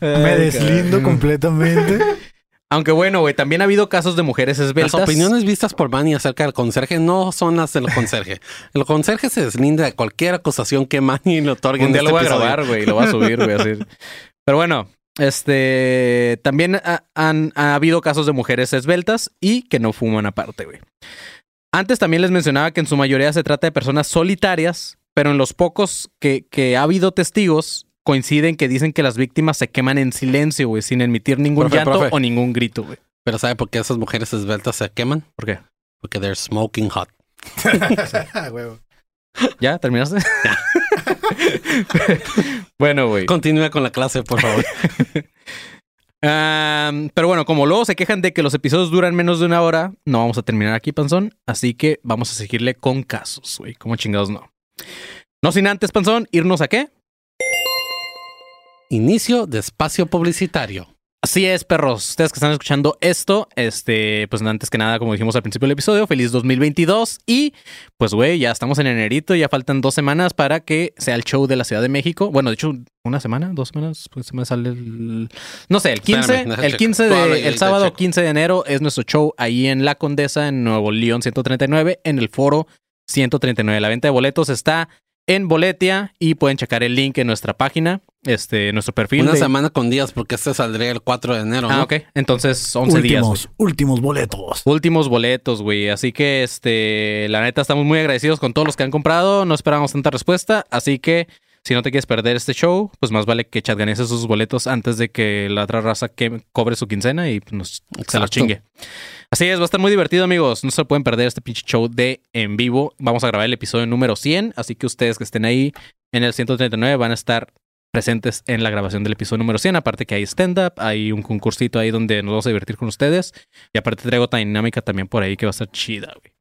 Me deslindo completamente. Aunque bueno, güey, también ha habido casos de mujeres Las esbeltas. opiniones vistas por Manny acerca del conserje no son las del conserje. El conserje se deslinda de cualquier acusación que Manny le otorgue Un en día este lo voy a grabar, güey, y lo voy a subir, güey, así. Pero bueno, este también ha, han ha habido casos de mujeres esbeltas y que no fuman aparte, güey. Antes también les mencionaba que en su mayoría se trata de personas solitarias, pero en los pocos que, que ha habido testigos coinciden que dicen que las víctimas se queman en silencio, güey, sin emitir ningún Profe, llanto profe. o ningún grito, güey. Pero ¿sabe por qué esas mujeres esbeltas se queman? ¿Por qué? Porque they're smoking hot. ¿Ya? Bueno, güey. Continúa con la clase, por favor. Pero bueno, como luego se quejan de que los episodios duran menos de una hora, no vamos a terminar aquí, Panzón. Así que vamos a seguirle con casos, güey. Como chingados no. No sin antes, Panzón, irnos a qué? Inicio de espacio publicitario. Así es, perros. Ustedes que están escuchando esto, este, pues antes que nada, como dijimos al principio del episodio, feliz 2022. Y pues, güey, ya estamos en enerito, ya faltan dos semanas para que sea el show de la Ciudad de México. Bueno, de hecho, una semana, dos semanas, pues se me sale el. No sé, el 15, Espérame, deja el checo. 15 Tú habla y de, el sábado checo. 15 de enero es nuestro show ahí en La Condesa, en Nuevo León 139, en el foro 139. La venta de boletos está en Boletia y pueden checar el link en nuestra página, este, nuestro perfil. Una de- semana con días, porque este saldría el 4 de enero. Ah, ¿no? ok. Entonces, 11 días. últimos, últimos boletos. Últimos boletos, güey. Así que, este, la neta, estamos muy agradecidos con todos los que han comprado. No esperamos tanta respuesta. Así que, si no te quieres perder este show, pues más vale que chatganees sus boletos antes de que la otra raza que cobre su quincena y pues, nos, se los chingue. Así es, va a estar muy divertido, amigos. No se pueden perder este pinche show de en vivo. Vamos a grabar el episodio número 100. Así que ustedes que estén ahí en el 139 van a estar presentes en la grabación del episodio número 100. Aparte que hay stand-up, hay un concursito ahí donde nos vamos a divertir con ustedes. Y aparte traigo otra dinámica también por ahí que va a estar chida, güey.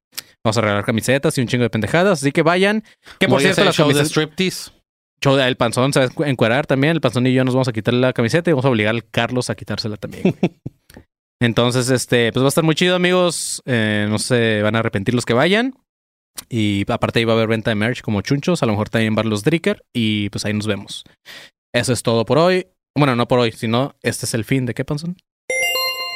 Vamos a regalar camisetas y un chingo de pendejadas. Así que vayan. Que por Voy a cierto, hacer las show de striptease. Show de- el panzón se va a encuerar también. El panzón y yo nos vamos a quitar la camiseta y vamos a obligar al Carlos a quitársela también. Entonces, este, pues va a estar muy chido, amigos. Eh, no se van a arrepentir los que vayan. Y aparte ahí va a haber venta de merch como chunchos. A lo mejor también va los Dricker. Y pues ahí nos vemos. Eso es todo por hoy. Bueno, no por hoy, sino este es el fin de qué, panzón.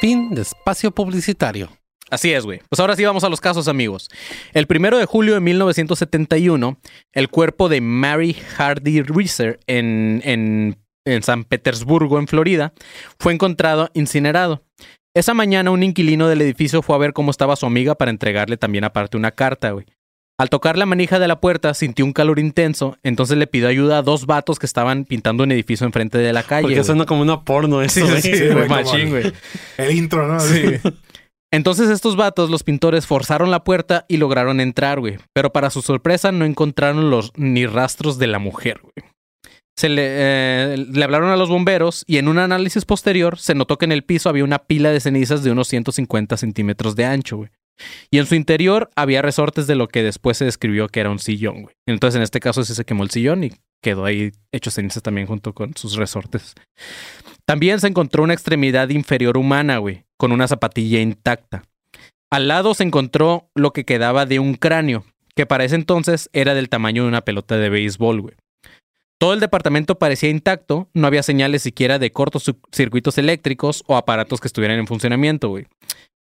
Fin de espacio publicitario. Así es, güey. Pues ahora sí vamos a los casos, amigos. El primero de julio de 1971, el cuerpo de Mary Hardy Reeser en, en, en San Petersburgo, en Florida, fue encontrado incinerado. Esa mañana un inquilino del edificio fue a ver cómo estaba su amiga para entregarle también aparte una carta, güey. Al tocar la manija de la puerta sintió un calor intenso, entonces le pidió ayuda a dos vatos que estaban pintando un edificio enfrente de la calle. Porque güey. suena como una porno eso. Sí, sí, Sí, güey, machín, güey. El intro, ¿no? Entonces estos vatos, los pintores, forzaron la puerta y lograron entrar, güey. Pero para su sorpresa no encontraron los ni rastros de la mujer, güey. Se le, eh, le hablaron a los bomberos y en un análisis posterior se notó que en el piso había una pila de cenizas de unos 150 centímetros de ancho, güey. Y en su interior había resortes de lo que después se describió que era un sillón, güey. Entonces en este caso sí se quemó el sillón y quedó ahí hecho cenizas también junto con sus resortes. También se encontró una extremidad inferior humana, güey, con una zapatilla intacta. Al lado se encontró lo que quedaba de un cráneo, que para ese entonces era del tamaño de una pelota de béisbol, güey. Todo el departamento parecía intacto, no había señales siquiera de cortos circuitos eléctricos o aparatos que estuvieran en funcionamiento, güey.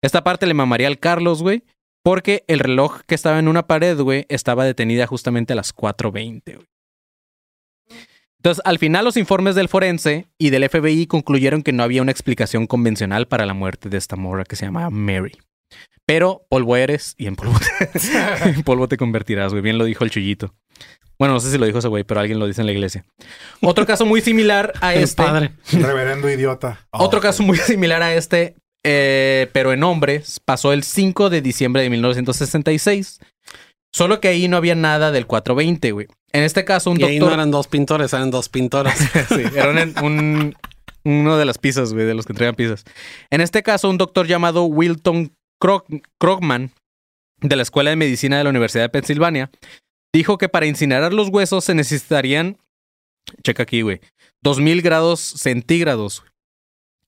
Esta parte le mamaría al Carlos, güey, porque el reloj que estaba en una pared, güey, estaba detenida justamente a las 4.20, güey. Entonces, al final los informes del forense y del FBI concluyeron que no había una explicación convencional para la muerte de esta morra que se llamaba Mary. Pero polvo eres y en polvo te, en polvo te convertirás, güey. Bien lo dijo el chullito. Bueno, no sé si lo dijo ese güey, pero alguien lo dice en la iglesia. Otro caso muy similar a El este. padre. Reverendo idiota. Otro caso muy similar a este, eh, pero en hombres, pasó el 5 de diciembre de 1966. Solo que ahí no había nada del 420, güey. En este caso, un Y ahí doctor. no eran dos pintores, eran dos pintoras. Sí, era un, un- uno de las pizzas, güey, de los que entregan pizzas. En este caso, un doctor llamado Wilton Krog- Krogman, de la Escuela de Medicina de la Universidad de Pensilvania, dijo que para incinerar los huesos se necesitarían, checa aquí, güey, 2000 grados centígrados. güey.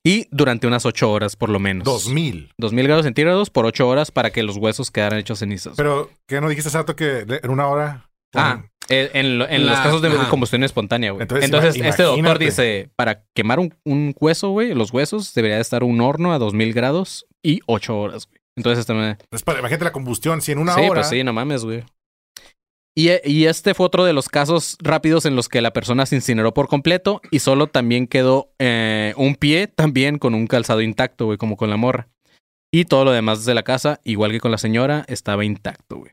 Y durante unas ocho horas, por lo menos. 2000. 2000 grados centígrados por ocho horas para que los huesos quedaran hechos cenizas. Pero, ¿qué no dijiste rato que en una hora? Ah, eh, en, en La- los casos de combustión espontánea, güey. Entonces, este doctor dice, para quemar un, un hueso, güey, los huesos, debería de estar un horno a 2000 grados y 8 horas, güey. Entonces, este me- Pues, imagínate la combustión. Si en una sí, hora. pues sí, no mames, güey. Y, y este fue otro de los casos rápidos en los que la persona se incineró por completo y solo también quedó eh, un pie también con un calzado intacto, güey, como con la morra. Y todo lo demás de la casa, igual que con la señora, estaba intacto, güey.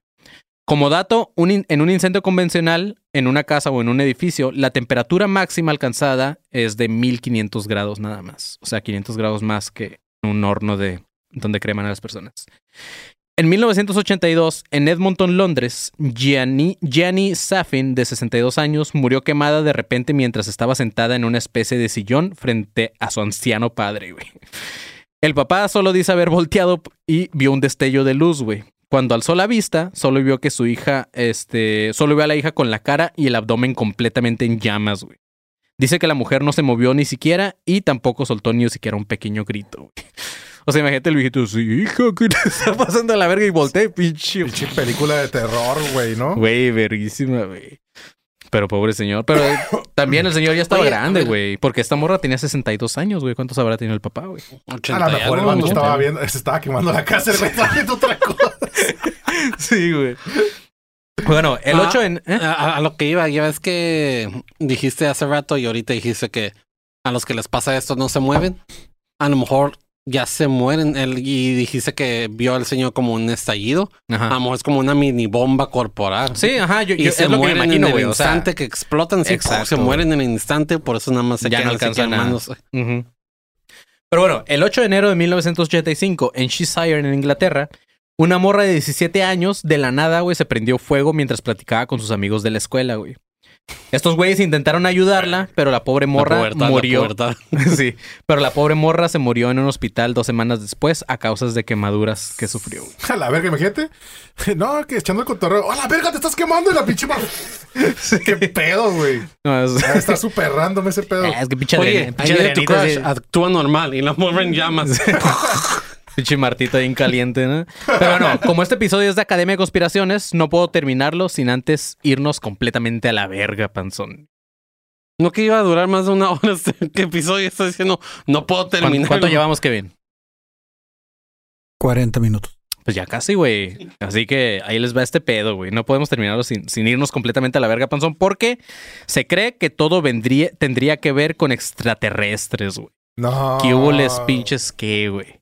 Como dato, en un incendio convencional, en una casa o en un edificio, la temperatura máxima alcanzada es de 1500 grados nada más. O sea, 500 grados más que un horno de donde creman a las personas. En 1982, en Edmonton, Londres, Gianni, Safin, de 62 años, murió quemada de repente mientras estaba sentada en una especie de sillón frente a su anciano padre. El papá solo dice haber volteado y vio un destello de luz, güey. Cuando alzó la vista, solo vio que su hija, este, solo vio a la hija con la cara y el abdomen completamente en llamas, güey. Dice que la mujer no se movió ni siquiera y tampoco soltó ni siquiera un pequeño grito. O sea, imagínate el viejito, sí, hija, ¿qué te está pasando a la verga? Y volteé, pinche. Pinche película de terror, güey, ¿no? Güey, verguísima, güey. Pero pobre señor. Pero también el señor ya estaba Oye, grande, güey. Porque esta morra tenía 62 años, güey. ¿Cuántos habrá tenido el papá, güey? A 80 lo mejor el vato estaba viendo, se estaba quemando la casa, el güey estaba viendo otra cosa. Sí, güey. Bueno, el Ah, 8 en... ¿eh? A, a lo que iba, ya ves que dijiste hace rato y ahorita dijiste que a los que les pasa esto no se mueven. A lo mejor ya se mueren. El, y dijiste que vio al señor como un estallido. A lo Ajá. mejor es como una mini bomba corporal. Sí, ajá. Yo, Y yo- se es lo que me mueren imagino, en el O sea, instante que explotan. Sí, Exacto. se mueren en el instante, por eso nada más se Ya no quedan así alcanzan a- quemándose. Ujú. Pero bueno, el 8 de enero de 1985, en Cheshire, en Inglaterra, una morra de 17 años, de la nada, güey, se prendió fuego mientras platicaba con sus amigos de la escuela, güey. Estos güeyes intentaron ayudarla, pero la pobre morra La pubertad, la murió. sí, pero la pobre morra se murió en un hospital dos semanas después a causas de quemaduras que sufrió. A la verga, imagínate. No, que echando el cotorreo. ¡A la verga, te estás quemando! Y la pinche mar... ¡Qué pedo, güey! No, es, Ah, Está súper random ese pedo. es que pinche Oye, Adriana- pinche tu crush, actúa normal y la morra en llamas. Pinche Martita bien caliente, ¿no? Pero no, como este episodio es de Academia de Conspiraciones, no puedo terminarlo sin antes irnos completamente a la verga, panzón. No que iba a durar más de una hora este ¿qué episodio. Está diciendo, no puedo ¿Cuánto, terminar. cuánto llevamos, Kevin? 40 minutos. Pues ya casi, güey. Así que ahí les va este pedo, güey. No podemos terminarlo sin, sin irnos completamente a la verga, panzón, porque se cree que todo vendría, tendría que ver con extraterrestres, güey. No. ¿Qué hubo les pinches qué, güey?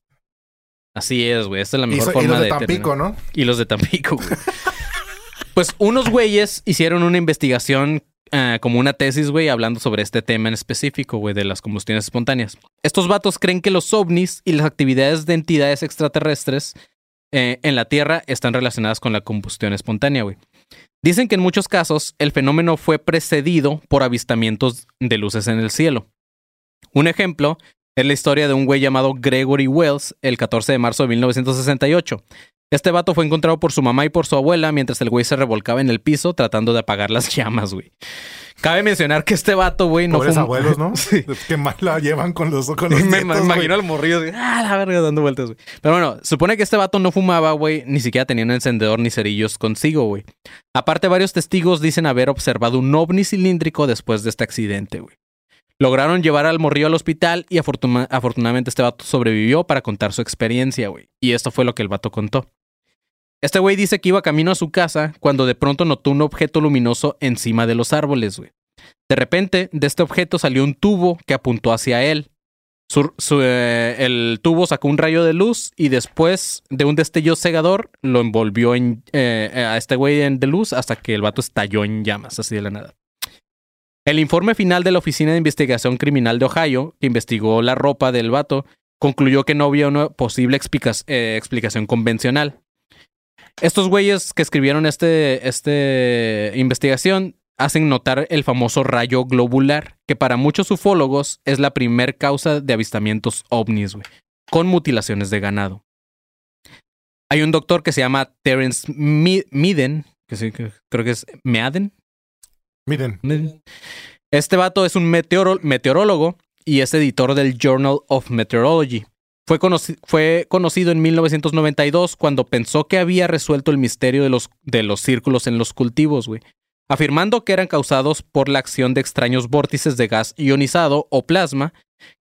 Así es, güey. Esta es la Y, mejor so- y forma los de de Tampico. ¿no? Y los de Tampico, güey. pues unos güeyes hicieron una investigación ah, como una tesis, güey, hablando sobre este tema en específico, güey, de las combustiones espontáneas. Estos vatos creen que los ovnis y las actividades de entidades extraterrestres eh, en la Tierra están relacionadas con la combustión espontánea, güey. Dicen que en muchos casos el fenómeno fue precedido por avistamientos de luces en el cielo. Un ejemplo es la historia de un güey llamado Gregory Wells el 14 de marzo de 1968. Este vato fue encontrado por su mamá y por su abuela mientras el güey se revolcaba en el piso tratando de apagar las llamas, güey. Cabe mencionar que este vato, güey, no Pobres fue... abuelos, ¿no? Sí. Qué mal la llevan con los, con los Me nietos, imagino al morrillo de, ah, la verga, dando vueltas, güey. Pero bueno, supone que este vato no fumaba, güey, ni siquiera tenía un encendedor ni cerillos consigo, güey. Aparte, varios testigos dicen haber observado un ovni cilíndrico después de este accidente, güey. Lograron llevar al morrillo al hospital y afortuna- afortunadamente este vato sobrevivió para contar su experiencia, güey. Y esto fue lo que el vato contó. Este güey dice que iba camino a su casa cuando de pronto notó un objeto luminoso encima de los árboles, güey. De repente, de este objeto salió un tubo que apuntó hacia él. Su- eh, el tubo sacó un rayo de luz y después de un destello cegador lo envolvió en, eh, a este güey de luz hasta que el vato estalló en llamas, así de la nada. El informe final de la Oficina de Investigación Criminal de Ohio, que investigó la ropa del vato, concluyó que no había una posible eh, explicación convencional. Estos güeyes que escribieron este, este investigación hacen notar el famoso rayo globular, que para muchos ufólogos es la primer causa de avistamientos ovnis, güey, con mutilaciones de ganado. Hay un doctor que se llama Terence Miden, que sí, creo que es Meaden. Miren, Este vato es un meteorólogo y es editor del Journal of Meteorology. Fue conocido en 1992 cuando pensó que había resuelto el misterio de los, de los círculos en los cultivos, güey. Afirmando que eran causados por la acción de extraños vórtices de gas ionizado o plasma,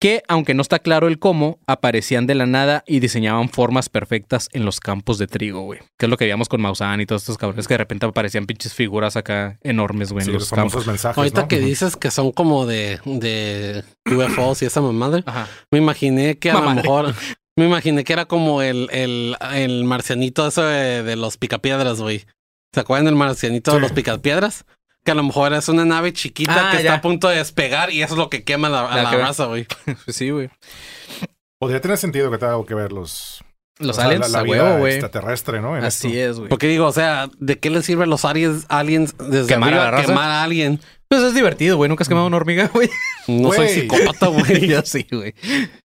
que, aunque no está claro el cómo, aparecían de la nada y diseñaban formas perfectas en los campos de trigo, güey. Que es lo que veíamos con Maussan y todos estos cabrones que de repente aparecían pinches figuras acá enormes, güey, en Sí, los los famosos campos. mensajes. Ahorita ¿no? que dices que son como de, de UFOs y esa mamadre, Ajá. me imaginé que a Mamadre. lo mejor, me imaginé que era como el, el, el marcianito eso de, de los picapiedras, güey. ¿Se acuerdan del marcianito de los picapiedras? Que a lo mejor es una nave chiquita Ah, que ya. está a punto de despegar y eso es lo que quema la, a La raza, güey. Pues sí, güey. Podría tener sentido que tenga algo que ver los... Los o sea, aliens, la, la a vida huevo, güey. extraterrestre, ¿no? En Así esto. es, güey. Porque digo, o sea, ¿de qué les sirve a los aliens, aliens desde ¿Quemar a la raza? quemar a alguien? Pues es divertido, güey. Nunca has quemado una hormiga, güey. No soy psicópata, güey. Yo sí, güey.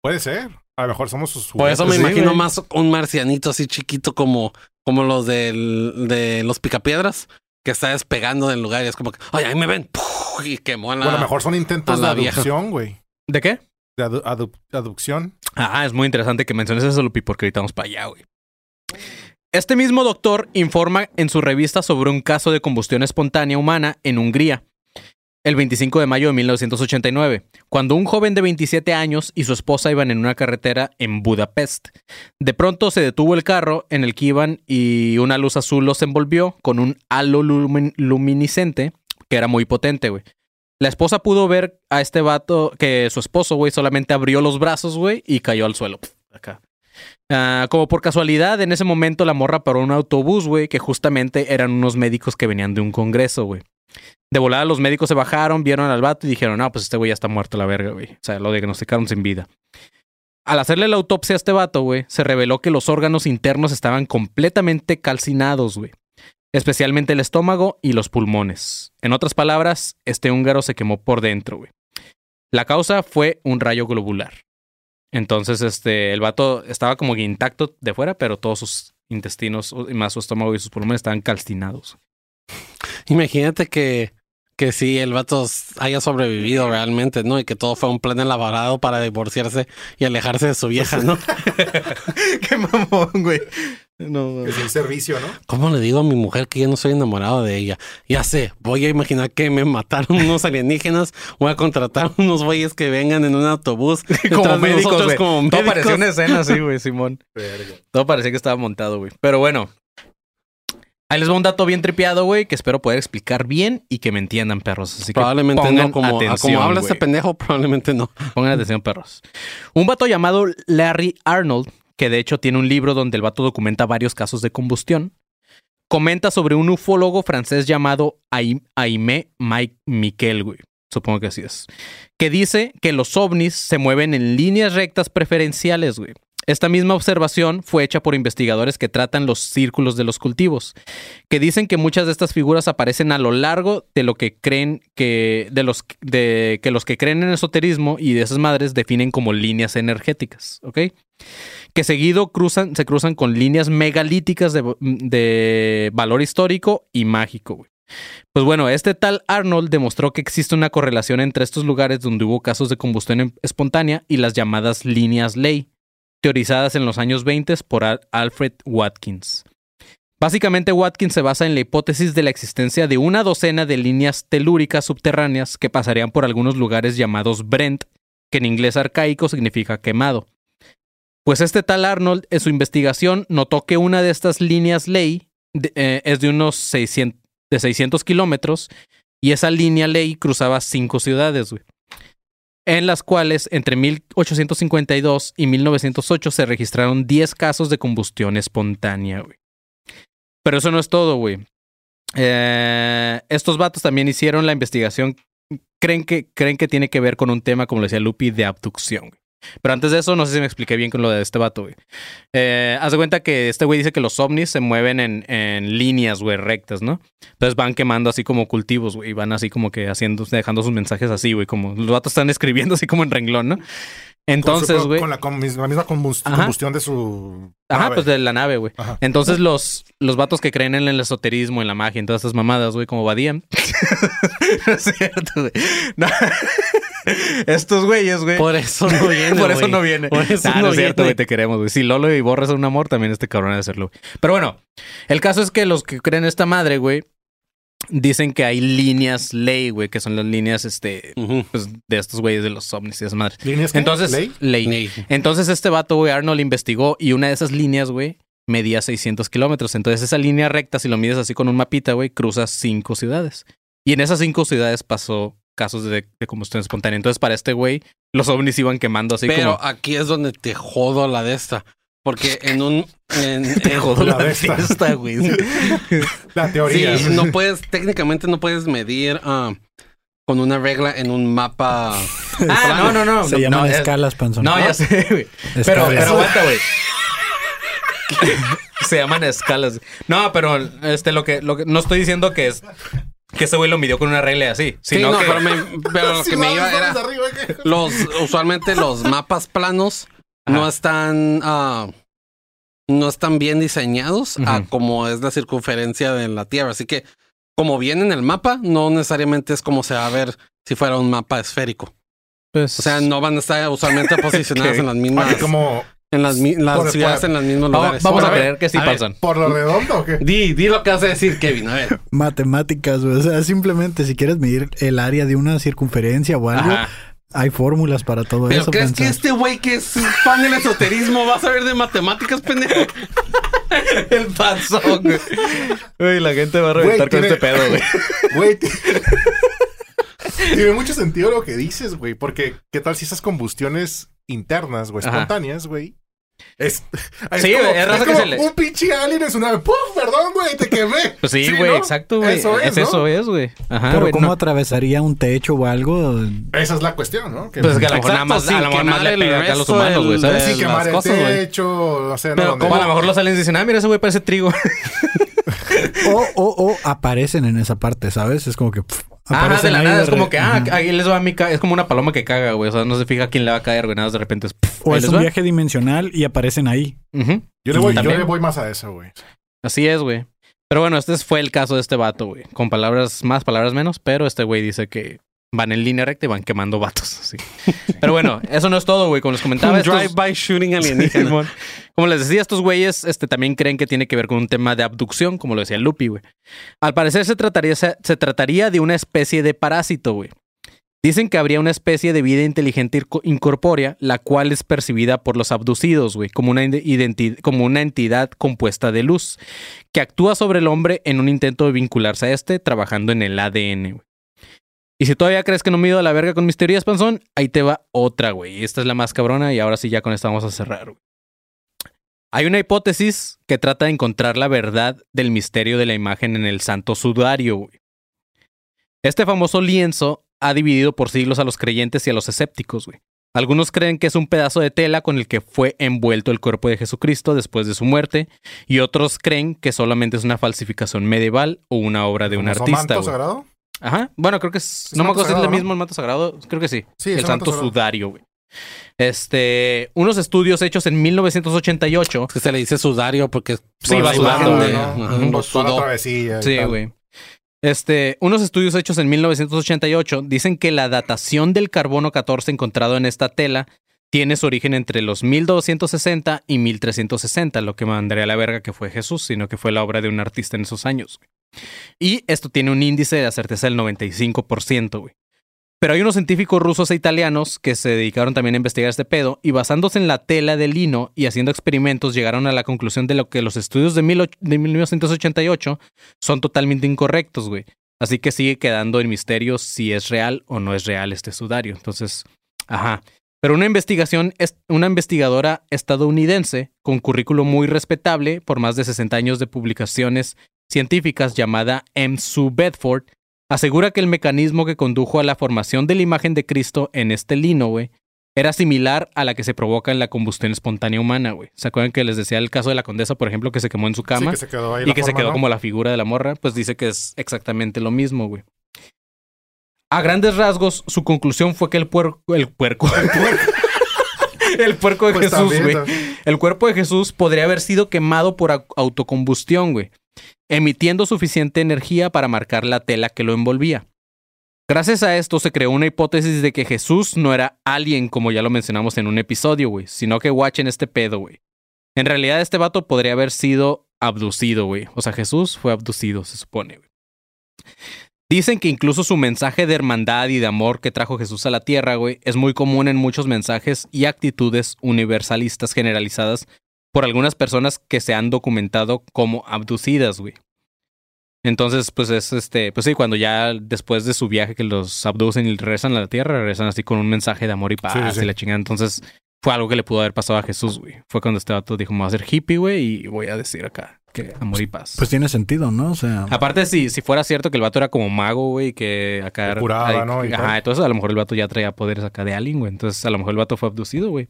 Puede ser. A lo mejor somos sus Por eso me. Sí, imagino más un marcianito así chiquito como, como los del, de los picapiedras que está despegando del lugar y es como que, oye, ahí me ven. ¡puf! Y quemó a la... O a lo mejor son intentos de aducción, güey. ¿De qué? De adu- adu- aducción. Ah, es muy interesante que menciones eso, Lupi, porque ahorita vamos para allá, güey. Este mismo doctor informa en su revista sobre un caso de combustión espontánea humana en Hungría, el 25 de mayo de 1989, cuando un joven de 27 años y su esposa iban en una carretera en Budapest. De pronto se detuvo el carro en el que iban y una luz azul los envolvió con un halo lumin- luminiscente que era muy potente, güey. La esposa pudo ver a este vato que su esposo, güey, solamente abrió los brazos, güey, y cayó al suelo. Acá. Ah, como por casualidad, en ese momento la morra paró un autobús, güey, que justamente eran unos médicos que venían de un congreso, güey. De volada los médicos se bajaron, vieron al vato y dijeron, no, pues este güey ya está muerto la verga, güey. O sea, lo diagnosticaron sin vida. Al hacerle la autopsia a este vato, güey, se reveló que los órganos internos estaban completamente calcinados, güey. Especialmente el estómago y los pulmones. En otras palabras, este húngaro se quemó por dentro, güey. La causa fue un rayo globular. Entonces, este, el vato estaba como intacto de fuera, pero todos sus intestinos, más su estómago y sus pulmones estaban calcinados. Imagínate que, que si el vato haya sobrevivido realmente, ¿no? Y que todo fue un plan elaborado para divorciarse y alejarse de su vieja, ¿no? Qué mamón, güey. No, Es un servicio, ¿no? ¿Cómo le digo a mi mujer que yo no soy enamorado de ella? Ya sé, voy a imaginar que me mataron unos alienígenas, voy a contratar unos güeyes que vengan en un autobús. como médicos, güey. Todo médicos. parecía una escena así, güey, Simón. Todo parecía que estaba montado, güey. Pero bueno. Ahí les va un dato bien tripeado, güey, que espero poder explicar bien y que me entiendan, perros. Así que Probablemente pongan no, como, a atención, como habla este pendejo, probablemente no. Pongan atención, perros. Un vato llamado Larry Arnold, que de hecho tiene un libro donde el vato documenta varios casos de combustión, comenta sobre un ufólogo francés llamado Ai- Aimé Mike Miquel, güey. Supongo que así es. Que dice que los ovnis se mueven en líneas rectas preferenciales, güey. Esta misma observación fue hecha por investigadores que tratan los círculos de los cultivos, que dicen que muchas de estas figuras aparecen a lo largo de lo que creen que de los de que los que creen en esoterismo y de esas madres definen como líneas energéticas, ¿ok? Que seguido cruzan se cruzan con líneas megalíticas de, de valor histórico y mágico. Pues bueno, este tal Arnold demostró que existe una correlación entre estos lugares donde hubo casos de combustión espontánea y las llamadas líneas ley, teorizadas en los años 20 por Al- Alfred Watkins. Básicamente Watkins se basa en la hipótesis de la existencia de una docena de líneas telúricas subterráneas que pasarían por algunos lugares llamados Brent, que en inglés arcaico significa quemado. Pues este tal Arnold en su investigación notó que una de estas líneas ley eh, es de unos 600, de 600 kilómetros y esa línea ley cruzaba cinco ciudades, en las cuales entre 1852 y 1908 se registraron 10 casos de combustión espontánea, güey. Pero eso no es todo, güey. Eh, estos vatos también hicieron la investigación. Creen que, creen que tiene que ver con un tema, como le decía Lupi, de abducción, güey. Pero antes de eso, no sé si me expliqué bien con lo de este vato, güey. Eh, haz de cuenta que este güey dice que los ovnis se mueven en, en líneas, güey, rectas, ¿no? Entonces van quemando así como cultivos, güey. y Van así como que haciendo, dejando sus mensajes así, güey. Como los vatos están escribiendo así como en renglón, ¿no? Entonces, güey. Con la, con mis- la misma Ajá. combustión de su. Ajá, nave. pues de la nave, güey. Ajá. Entonces los, los vatos que creen en el esoterismo, en la magia, en todas estas mamadas, güey, como Badía. no es cierto, güey. No. Estos güeyes, güey. Por eso no viene. Por eso no viene. Por eso Nah, no, no es cierto, güey, te queremos, güey. Si Lolo y Borra son un amor, también este cabrón ha de hacerlo. güey. Pero bueno, el caso es que los que creen esta madre, güey, dicen que hay líneas ley, güey, que son las líneas, este, pues, de estos güeyes de los ovnis y esas madres. ¿Líneas qué? Entonces, ¿Ley? Entonces este vato, güey, Arnold investigó y una de esas líneas, güey, medía 600 kilómetros. Entonces esa línea recta, si lo mides así con un mapita, güey, cruza cinco ciudades. Y en esas cinco ciudades pasó casos de, de combustión espontánea. Entonces para este güey, los ovnis iban quemando así Pero como... aquí es donde te jodo la de esta. Porque en un. En, Te en- fiesta, güey. La teoría. Sí, no puedes, técnicamente no puedes medir ah, con una regla en un mapa. Ah, no, no, no. Se no, llaman no, es- escalas, panzón. No, ya sé, güey. Pero, Escalas. pero aguanta, güey. Se llaman escalas. No, pero este lo que, lo que no estoy diciendo que es que ese güey lo midió con una regla así, Sí, sino no, que pero, me- pero lo que me iba era. arriba. Los, usualmente los mapas planos no están. ah, no están bien diseñados a como es la circunferencia de la Tierra. Así que, como viene en el mapa, no necesariamente es como se va a ver si fuera un mapa esférico. pues, O sea, no van a estar usualmente posicionadas en las mismas. Aquí como. En las, las Por- ciudades por- en los mismos vamos, lugares. vamos a creer que sí, ver, Panzón. ¿Por lo redondo o qué? Di, di lo que vas a decir, Kevin. A ver. Matemáticas, güey. O sea, simplemente si quieres medir el área de una circunferencia o algo, Ajá. Hay fórmulas para todo Pero eso. ¿crees que este güey que es fan del esoterismo va a saber de matemáticas, pendejo? El panzón, güey. Güey, la gente va a reventar con tiene- este pedo, güey. Güey, ti- tiene mucho sentido lo que dices, güey. Porque, ¿qué tal si esas combustiones internas, güey, espontáneas, güey? Es, es Sí, como, es raza que como se le- un pinche alien en su nave. ¡Puf! Perdón, güey, te quemé. Pues sí, güey, ¿no? exacto, güey. Eso es, es, ¿no? eso es, güey. Ajá, Pero. ¿cómo no. atravesaría un techo o algo? Esa es la cuestión, ¿no? Que, Pues que a lo mejor nada más, a lo mejor más le el pega acá a los humanos, güey, ¿sabes? sin quemar el techo, no. Pero Donde- O a lo mejor los aliens dicen, ah, mira, ese güey parece trigo. O, o, o aparecen en esa parte, ¿sabes? Es como que pff, Ajá, aparecen de la ahí nada. Es como que, ah, Ajá. ahí les va mi ca Es como una paloma que caga, güey. O sea, no se fija a quién le va a caer, güey. Nada de repente es. pff, O es un va. viaje dimensional y aparecen ahí. Yo le voy, yo le voy más a eso, güey. Así es, güey. Pero bueno, este fue el caso de este vato, güey. Con palabras más, palabras menos. Pero este güey dice que van en línea recta y van quemando vatos. Así. Pero bueno, eso no es todo, güey. Como les comentaba, drive-by shooting alienígena. Como les decía, estos güeyes este, también creen que tiene que ver con un tema de abducción, como lo decía Lupi, güey. Al parecer se trataría, se, se trataría de una especie de parásito, güey. Dicen que habría una especie de vida inteligente incorpórea, la cual es percibida por los abducidos, güey, como, como una entidad compuesta de luz, que actúa sobre el hombre en un intento de vincularse a este, trabajando en el ADN, güey. Y si todavía crees que no me he ido a la verga con mis teorías, panzón, ahí te va otra, güey. Esta es la más cabrona y ahora sí ya con esta vamos a cerrar, güey. Hay una hipótesis que trata de encontrar la verdad del misterio de la imagen en el santo sudario, güey. Este famoso lienzo ha dividido por siglos a los creyentes y a los escépticos, güey. Algunos creen que es un pedazo de tela con el que fue envuelto el cuerpo de Jesucristo después de su muerte, y otros creen que solamente es una falsificación medieval o una obra de un ¿Famoso artista. manto sagrado? Ajá. Bueno, creo que es. Es no me acuerdo si es el mismo el manto sagrado. Creo que sí. Sí, es el el santo sagrado. sudario, güey. Este. Unos estudios hechos en 1988. Es que se le dice sudario porque Sí, va sudando, ¿no? Sí, güey. Este, unos estudios hechos en 1988 dicen que la datación del carbono 14 encontrado en esta tela tiene su origen entre los 1260 y 1360, lo que mandaría a la verga que fue Jesús, sino que fue la obra de un artista en esos años. Y esto tiene un índice de certeza del 95%, güey. Pero hay unos científicos rusos e italianos que se dedicaron también a investigar este pedo y basándose en la tela de lino y haciendo experimentos llegaron a la conclusión de lo que los estudios de, de 1988 son totalmente incorrectos, güey. Así que sigue quedando en misterio si es real o no es real este sudario. Entonces, ajá. Pero una investigación, es una investigadora estadounidense con currículo muy respetable por más de 60 años de publicaciones científicas llamada M. Sue Bedford, asegura que el mecanismo que condujo a la formación de la imagen de Cristo en este lino, güey, era similar a la que se provoca en la combustión espontánea humana, güey. ¿Se acuerdan que les decía el caso de la condesa, por ejemplo, que se quemó en su Sí, cama? que se quedó ahí y que se quedó ¿no? como la figura de la morra, pues dice que es exactamente lo mismo, güey. A grandes rasgos, su conclusión fue que el puerco, el puerco, El puerco de Pues Jesús, güey. El cuerpo de Jesús podría haber sido quemado por au- autocombustión, güey, emitiendo suficiente energía para marcar la tela que lo envolvía. Gracias a esto se creó una hipótesis de que Jesús no era alguien como ya lo mencionamos en un episodio, güey, sino que watchen este pedo, güey. En realidad este vato podría haber sido abducido, güey. O sea, Jesús fue abducido, se supone, güey. Dicen que incluso su mensaje de hermandad y de amor que trajo Jesús a la tierra, güey, es muy común en muchos mensajes y actitudes universalistas generalizadas por algunas personas que se han documentado como abducidas, güey. Entonces, pues es este, pues sí, cuando ya después de su viaje que los abducen y regresan a la tierra, regresan así con un mensaje de amor y paz Sí, sí, sí. y la chingada. Entonces, fue algo que le pudo haber pasado a Jesús, güey. Fue cuando este vato dijo, me voy a hacer hippie, güey, y voy a decir acá que amor y paz. Pues tiene sentido, ¿no? O sea, Aparte, si, si fuera cierto que el vato era como mago, güey, que acá... Que curaba, ¿no? Y Ajá, tal. entonces a lo mejor el vato ya traía poderes acá de alien, güey. Entonces a lo mejor el vato fue abducido, güey.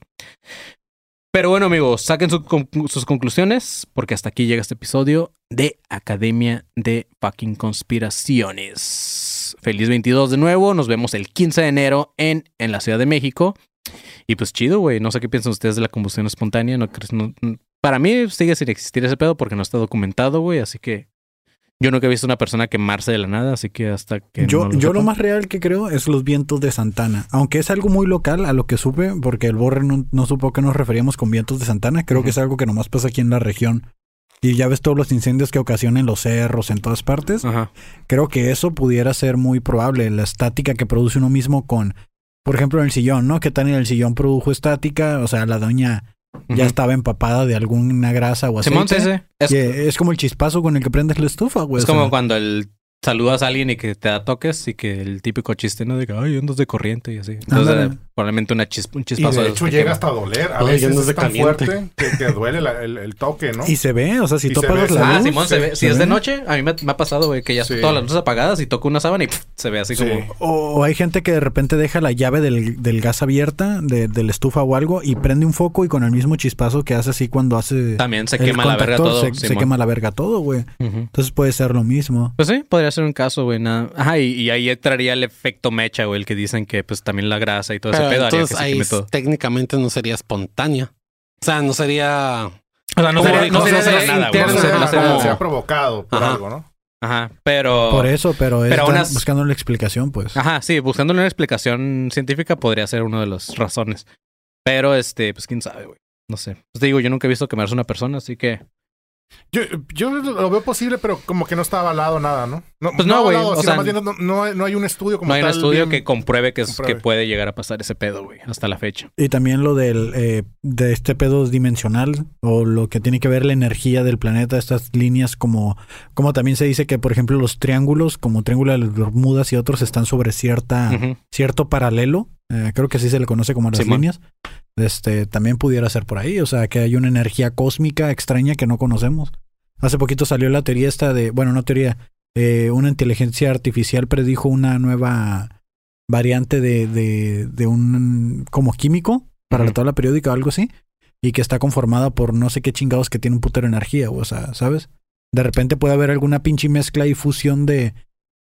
Pero bueno, amigos, saquen su con- sus conclusiones, porque hasta aquí llega este episodio de Academia de Fucking Conspiraciones. Feliz 22 de nuevo, nos vemos el 15 de enero en, en la Ciudad de México. Y pues chido, güey. No sé qué piensan ustedes de la combustión espontánea. No, crees- no- para mí sigue sin existir ese pedo porque no está documentado, güey. Así que yo nunca he visto una persona quemarse de la nada, así que hasta que yo, no yo lo más real que creo es los vientos de Santana. Aunque es algo muy local a lo que supe, porque el Borre no, no supo a qué nos referíamos con vientos de Santana. Creo que es algo que nomás pasa aquí en la región. Y ya ves todos los incendios que ocasionan los cerros en todas partes. Ajá. Creo que eso pudiera ser muy probable. La estática que produce uno mismo con, por ejemplo, en el sillón, ¿no? ¿Qué tal en el sillón produjo estática? O sea, la doña ya estaba empapada de alguna grasa o aceite. Simón, sí, sí. Es, eh, es como el chispazo con el que prendes la estufa, güey. es sea. como cuando el saludas a alguien y que te da toques y que el típico chiste, ¿no? De que, ay, andas de corriente y así. Entonces. Probablemente una chispa, un Y chispazo. de esos hecho llega hasta a doler. A veces de es tan caliente. fuerte que, que duele la- el, el toque, ¿no? Y se ve, o sea, si Y ve, la Ah, luz. Simón, se ve. Si se es de noche, a mí me, me ha pasado, güey, que ya Sí. todas las luces apagadas y toco una sábana y pff, se ve así Sí. como. O, o hay gente que de repente deja la llave del, del gas abierta, de, de la estufa o algo, y prende un foco y con el mismo chispazo que hace así cuando hace. También se quema la verga todo. Se, quema la verga todo, güey. Entonces puede ser lo mismo. Pues sí, podría ser un caso, güey. nada- Ajá, y, y ahí entraría el efecto mecha, güey, el que dicen que pues también la grasa y todo Pero haría que entonces se ahí todo. técnicamente no sería espontánea. O sea, no sería... O sea, no Como sería, no cosa sería de nada, güey. interna, No No sería- se, no sería ha- como- se ha provocado por Ajá. algo, ¿no? Ajá, pero... Por eso, pero, pero están unas- buscando la explicación, pues. Ajá, sí, buscando una explicación científica podría ser una de las razones. Pero, este, pues quién sabe, güey. No sé. Pues te digo, yo nunca he visto quemarse una persona, así que... Yo, yo lo veo posible, pero como que no está avalado nada, ¿no? no Pues no, güey, avalado, o sino sea, más bien no, no hay, un estudio como No hay un estudio bien- que compruebe que, es- compruebe. que puede llegar a pasar ese pedo, güey, hasta la fecha. Y también lo del eh, de este pedo dimensional o lo que tiene que ver la energía del planeta, estas líneas como como también se dice que por ejemplo los triángulos como triángulo de las Bermudas y otros están sobre cierta cierto paralelo, eh, creo que así se le conoce como las Simón. líneas. Este también pudiera ser por ahí, o sea, que hay una energía cósmica extraña que no conocemos. Hace poquito salió la teoría esta de, bueno, no teoría, eh, una inteligencia artificial predijo una nueva variante de, de, de un como químico para la tabla periódica o algo así, y que está conformada por no sé qué chingados que tiene un putero energía, o sea, ¿sabes? De repente puede haber alguna pinche mezcla y fusión de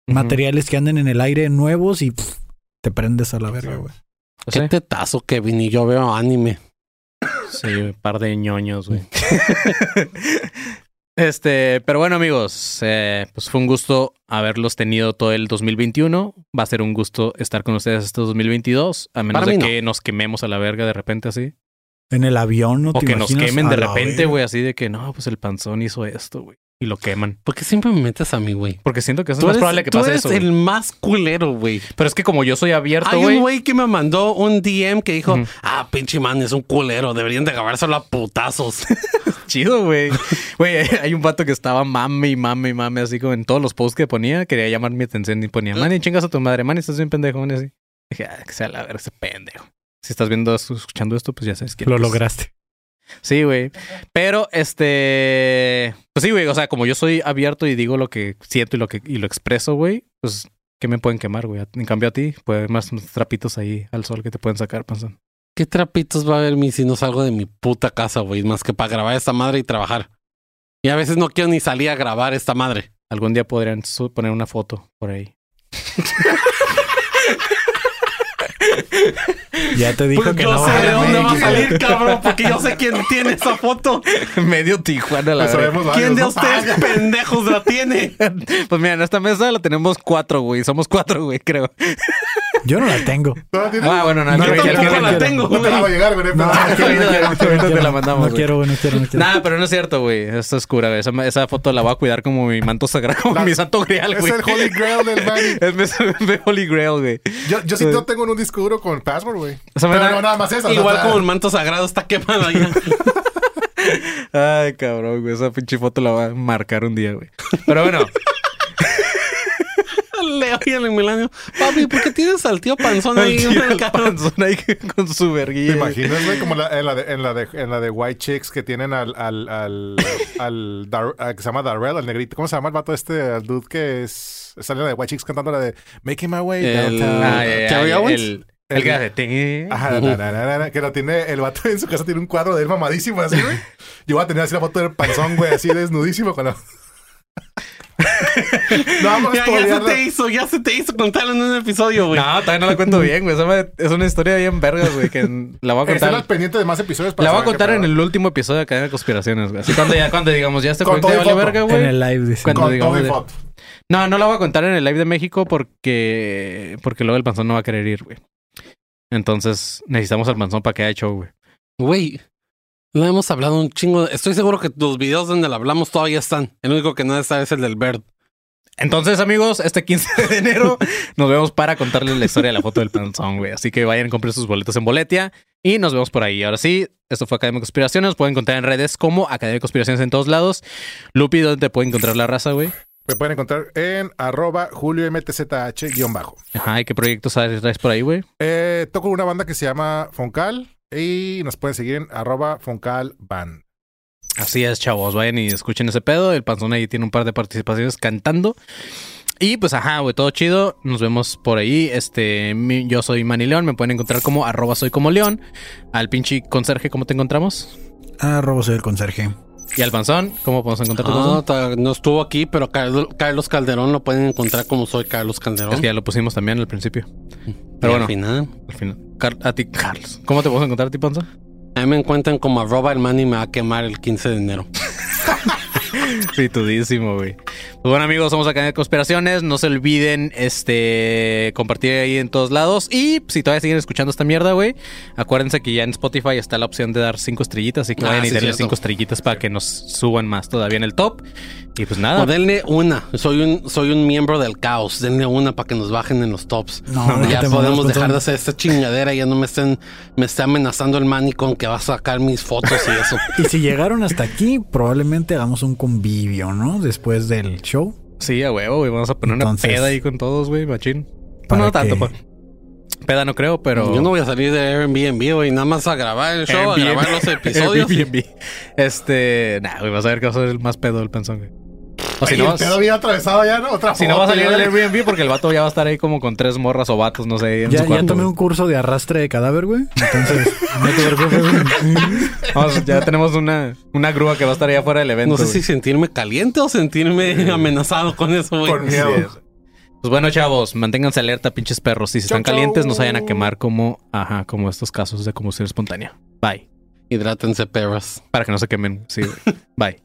materiales que anden en el aire nuevos y pff, te prendes a la verga, güey. Qué sí. tetazo, Kevin. Y yo veo anime. Sí, un par de ñoños, güey. este, pero bueno, amigos, eh, pues fue un gusto haberlos tenido todo el 2021. Va a ser un gusto estar con ustedes este 2022, a menos Para de no. que nos quememos a la verga de repente así. En el avión, ¿no O te que nos quemen de repente, güey, así de que no, pues el panzón hizo esto, güey. Y lo queman. ¿Por qué siempre me metes a mí, güey? Porque siento que eso es Tú más eres, probable que tú pase eres eso. güey. el más culero, güey. Pero es que como yo soy abierto, Hay un güey que me mandó un DM que dijo, ah, pinche man, es un culero, deberían de agarrárselo a putazos. Chido, güey. Güey, hay un vato que estaba mame y mame y mame, así como en todos los posts que ponía, quería llamar mi atención y ponía, man, y chingas a tu madre, man, estás bien pendejo, man, y así. Dije, ah, que sea la verga ese pendejo. Si estás viendo, escuchando esto, pues ya sabes que Lo lograste. Sí, güey. Pero, este. Pues sí, güey. O sea, como yo soy abierto y digo lo que siento y lo que y lo expreso, güey, pues, ¿qué me pueden quemar, güey? En cambio a ti, puede haber más trapitos ahí al sol que te pueden sacar, panzón. ¿Qué trapitos va a haber mi si no salgo de mi puta casa, güey? Más que para grabar esta madre y trabajar. Y a veces no quiero ni salir a grabar esta madre. Algún día podrían poner una foto por ahí. Ya te dijo Pues que yo no. sé de dónde va a salir, cabrón, porque yo sé quién tiene esa foto. Medio Tijuana, la verdad. sabemos ¿Quién de ustedes pendejos la tiene? Pues mira, en esta mesa la tenemos cuatro, güey. Somos cuatro, güey, creo. Yo no la tengo. ¿No la tienes? Ah, bueno, no, No, que- la tengo, No te la va a llegar, güey. No, pero- no quiero, no quiero, no quiero, no Ahorita te quiero. la mandamos, No güey. quiero, güey, no quiero, no quiero. Nah, pero no es cierto, güey. Esto es cura, güey. Esa, esa foto la voy a cuidar como mi manto sagrado, como La- mi santo grial, Es güey. el Holy Grail del Manny. Es mi, Holy Grail, güey. Yo, yo sí no tengo en un disco duro con password, güey. O sea, Pero no nada más eso. Igual como el manto sagrado está quemado ya. Ay, cabrón, güey. Esa pinche foto la voy a marcar un día, güey. Pero bueno, Leo y el Milenio. Papi, ¿por qué tienes al tío panzón ahí? el panzón ahí con su ¿Te verguilla. güey. imaginas, güey? Como la- en, la de, en, la de, en la de White Chicks que tienen al... al, al, al Dar- ah, que se llama Darrell, el negrito. ¿Cómo se llama el vato este? El dude que es... Sale la de White Chicks cantando la de Making My Way El- Downtown. Ah, Terry Owens. El, el que hace. Ajá, na, na, na, na, que lo tiene, el vato en su casa tiene un cuadro de él mamadísimo así, güey. Yo voy a tener así la foto del panzón, güey, así desnudísimo con la... no vamos a Ya, ya se te hizo, ya se te hizo contarlo en un episodio, güey. No, todavía no la cuento bien, güey. Es una historia bien vergas, güey, que la voy a contar. pendiente de más episodios para La voy a contar en el último episodio de Academia de Conspiraciones, güey. Así cuando ya, cuando digamos, ya este valió foto. verga, güey. En el live, dice. Cuando Con digamos todo y de- foto. No, no la voy a contar en el live de México porque porque luego el panzón no va a querer ir, güey. Entonces necesitamos al panzón para que haya show, güey. Güey, lo hemos hablado un chingo. Estoy seguro que los videos donde lo hablamos todavía están. El único que no está es el del Bird. Entonces, amigos, este 15 de enero nos vemos para contarles la historia de la foto del panzón, güey. Así que vayan a comprar sus boletos en Boletia y nos vemos por ahí. Ahora sí, esto fue Academia de Conspiraciones. Nos pueden encontrar en redes como Academia de Conspiraciones en todos lados. Lupi, ¿dónde te puede encontrar la raza, güey? Me pueden encontrar en arroba juliomtzh-bajo. Ajá, ¿y qué proyectos traes por ahí, güey? Eh, toco una banda que se llama Foncal y nos pueden seguir en arroba Foncal Band. Así es, chavos. Vayan y escuchen ese pedo. El panzón ahí tiene un par de participaciones cantando. Y pues ajá, güey, todo chido. Nos vemos por ahí. Este, mi- yo soy Manny León. Me pueden encontrar como arroba soy como León. Al pinche conserje, ¿cómo te encontramos? Ah, robo soy el conserje. Y al panzón, ¿cómo podemos encontrar tu No, no estuvo aquí, pero Carlos, Calderón lo pueden encontrar como soy Carlos Calderón. Es que ya lo pusimos también al principio. Y Pero al bueno, final, al final. Car- a ti, Carlos. ¿Cómo te podemos encontrar a ti, panzón? A mí me encuentran como arroba el man y me va a quemar el 15 de enero. Pitudísimo, güey. Pues bueno, amigos, somos Academia de Conspiraciones. No se olviden, este, compartir ahí en todos lados. Y si todavía siguen escuchando esta mierda, güey, acuérdense que ya en Spotify está la opción de dar cinco estrellitas. Así que Ah, vayan y sí, denle cierto. cinco estrellitas para que nos suban más todavía en el top. Y pues nada. O denle una. Soy un, soy un miembro del caos. Denle una para que nos bajen en los tops. No, ya déjate podemos dejar de hacer esta chingadera. Ya no me estén, me está amenazando el man y con que va a sacar mis fotos y eso. Y si llegaron hasta aquí, probablemente hagamos un convivio, ¿no? Después del show. Sí, a huevo, güey. Vamos a poner Entonces- una peda ahí con todos, güey, machín. Para no tanto, que- pues. Peda no creo, pero. Yo no voy a salir de Airbnb, güey. Nada más a grabar el show, a grabar los episodios. Airbnb. Este. Nah, güey, vas a ver que va a ser el más pedo del panzón, güey. O si Oye, no, el pedo bien atravesado ya, ¿no? Otra Si no va a salir del. Airbnb porque el vato ya va a estar ahí como con tres morras o vatos, no sé. en Ya, su ya cuarto, tomé güey. un curso de arrastre de cadáver, güey. Entonces, no te preocupes. güey. Vamos, ya tenemos una, una grúa que va a estar allá afuera del evento. No sé güey. si sentirme caliente o sentirme amenazado con eso, güey. Con miedo. Sí. Pues bueno, chavos, manténganse alerta, pinches perros. Si se Chau, están calientes, no se vayan a quemar como, ajá, como estos casos de combustión espontánea. Bye. Hidrátense, perros. Para que no se quemen. Sí, güey. Bye.